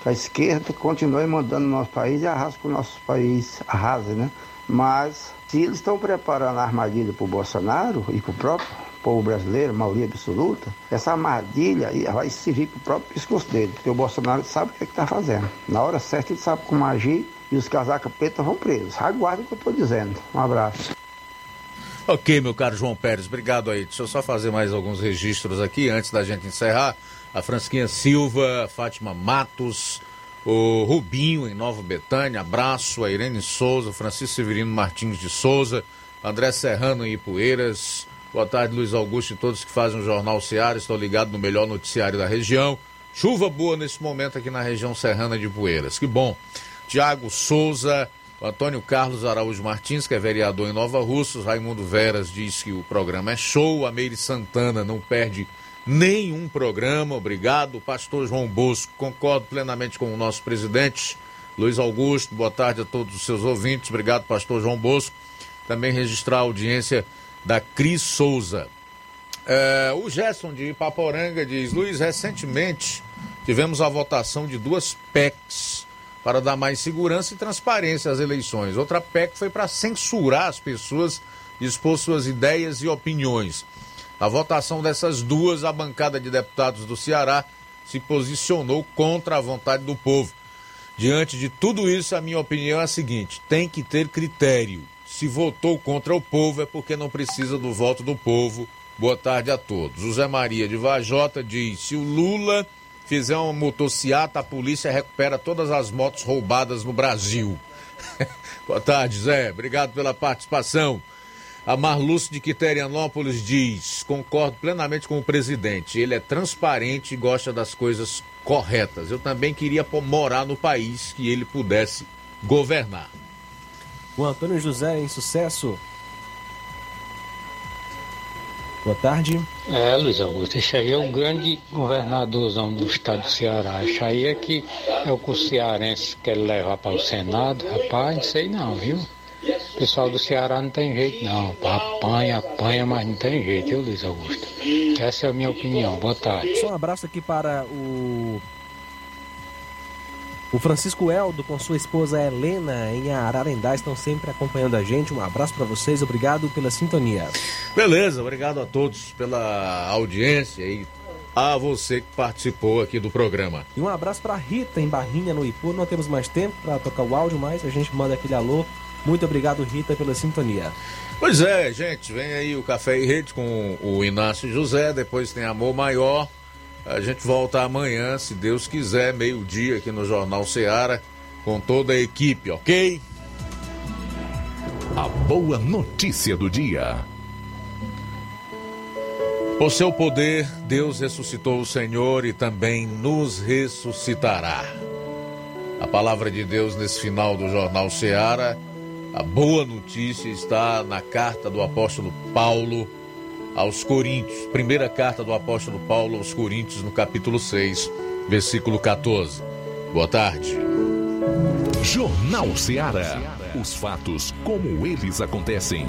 que a esquerda continue mandando no nosso país e arrase para o nosso país, arrase, né? Mas se eles estão preparando a armadilha para o Bolsonaro e para o próprio povo brasileiro, maioria absoluta, essa armadilha vai servir para o próprio pescoço dele, porque o Bolsonaro sabe o que é está fazendo. Na hora certa ele sabe como agir e os casacas pretas vão presos. Aguardem o que eu estou dizendo. Um abraço. Ok, meu caro João Pérez, obrigado aí. Deixa eu só fazer mais alguns registros aqui antes da gente encerrar. A Fransquinha Silva, Fátima Matos, o Rubinho em Nova Betânia, abraço, a Irene Souza, Francisco Severino Martins de Souza, André Serrano em Ipueiras. Boa tarde, Luiz Augusto e todos que fazem o Jornal Seara. Estou ligado no melhor noticiário da região. Chuva boa nesse momento aqui na região serrana de Ipueiras. Que bom. Tiago Souza, Antônio Carlos Araújo Martins, que é vereador em Nova Russas, Raimundo Veras diz que o programa é show, a Meire Santana não perde nenhum programa, obrigado. Pastor João Bosco, concordo plenamente com o nosso presidente, Luiz Augusto, boa tarde a todos os seus ouvintes, obrigado, Pastor João Bosco. Também registrar a audiência da Cris Souza. É, o Gerson de Ipaporanga diz, Luiz, recentemente tivemos a votação de duas PECs para dar mais segurança e transparência às eleições. Outra PEC foi para censurar as pessoas de expor suas ideias e opiniões. Na votação dessas duas, a bancada de deputados do Ceará se posicionou contra a vontade do povo. Diante de tudo isso, a minha opinião é a seguinte: tem que ter critério. Se votou contra o povo é porque não precisa do voto do povo. Boa tarde a todos. José Maria de Vajota diz: se o Lula fizer uma motociata, a polícia recupera todas as motos roubadas no Brasil. (laughs) Boa tarde, Zé. Obrigado pela participação. A Marluce de Quiterianópolis diz: concordo plenamente com o presidente. Ele é transparente e gosta das coisas corretas. Eu também queria morar no país que ele pudesse governar. O Antônio José em sucesso. Boa tarde. É, Luiz Augusto, esse aí é o grande governadorzão do estado do Ceará. Isso aí é que é o que o cearense quer levar para o Senado. Rapaz, não sei não, viu? O pessoal do Ceará não tem jeito não. Apanha, apanha, mas não tem jeito, viu, Luiz Augusto? Essa é a minha opinião. Boa tarde. Só um abraço aqui para o. O Francisco Eldo com sua esposa Helena em Ararendá estão sempre acompanhando a gente. Um abraço para vocês, obrigado pela sintonia. Beleza, obrigado a todos pela audiência e a você que participou aqui do programa. E um abraço para Rita em Barrinha, no Ipu. Não temos mais tempo para tocar o áudio, mas a gente manda aquele alô. Muito obrigado, Rita, pela sintonia. Pois é, gente, vem aí o Café e Rede com o Inácio José, depois tem Amor Maior. A gente volta amanhã, se Deus quiser, meio-dia aqui no Jornal Seara, com toda a equipe, ok? A boa notícia do dia. Por seu poder, Deus ressuscitou o Senhor e também nos ressuscitará. A palavra de Deus nesse final do Jornal Seara, a boa notícia está na carta do apóstolo Paulo aos Coríntios, primeira carta do apóstolo Paulo aos Coríntios, no capítulo 6, versículo 14. Boa tarde. Jornal Ceará. Os fatos como eles acontecem.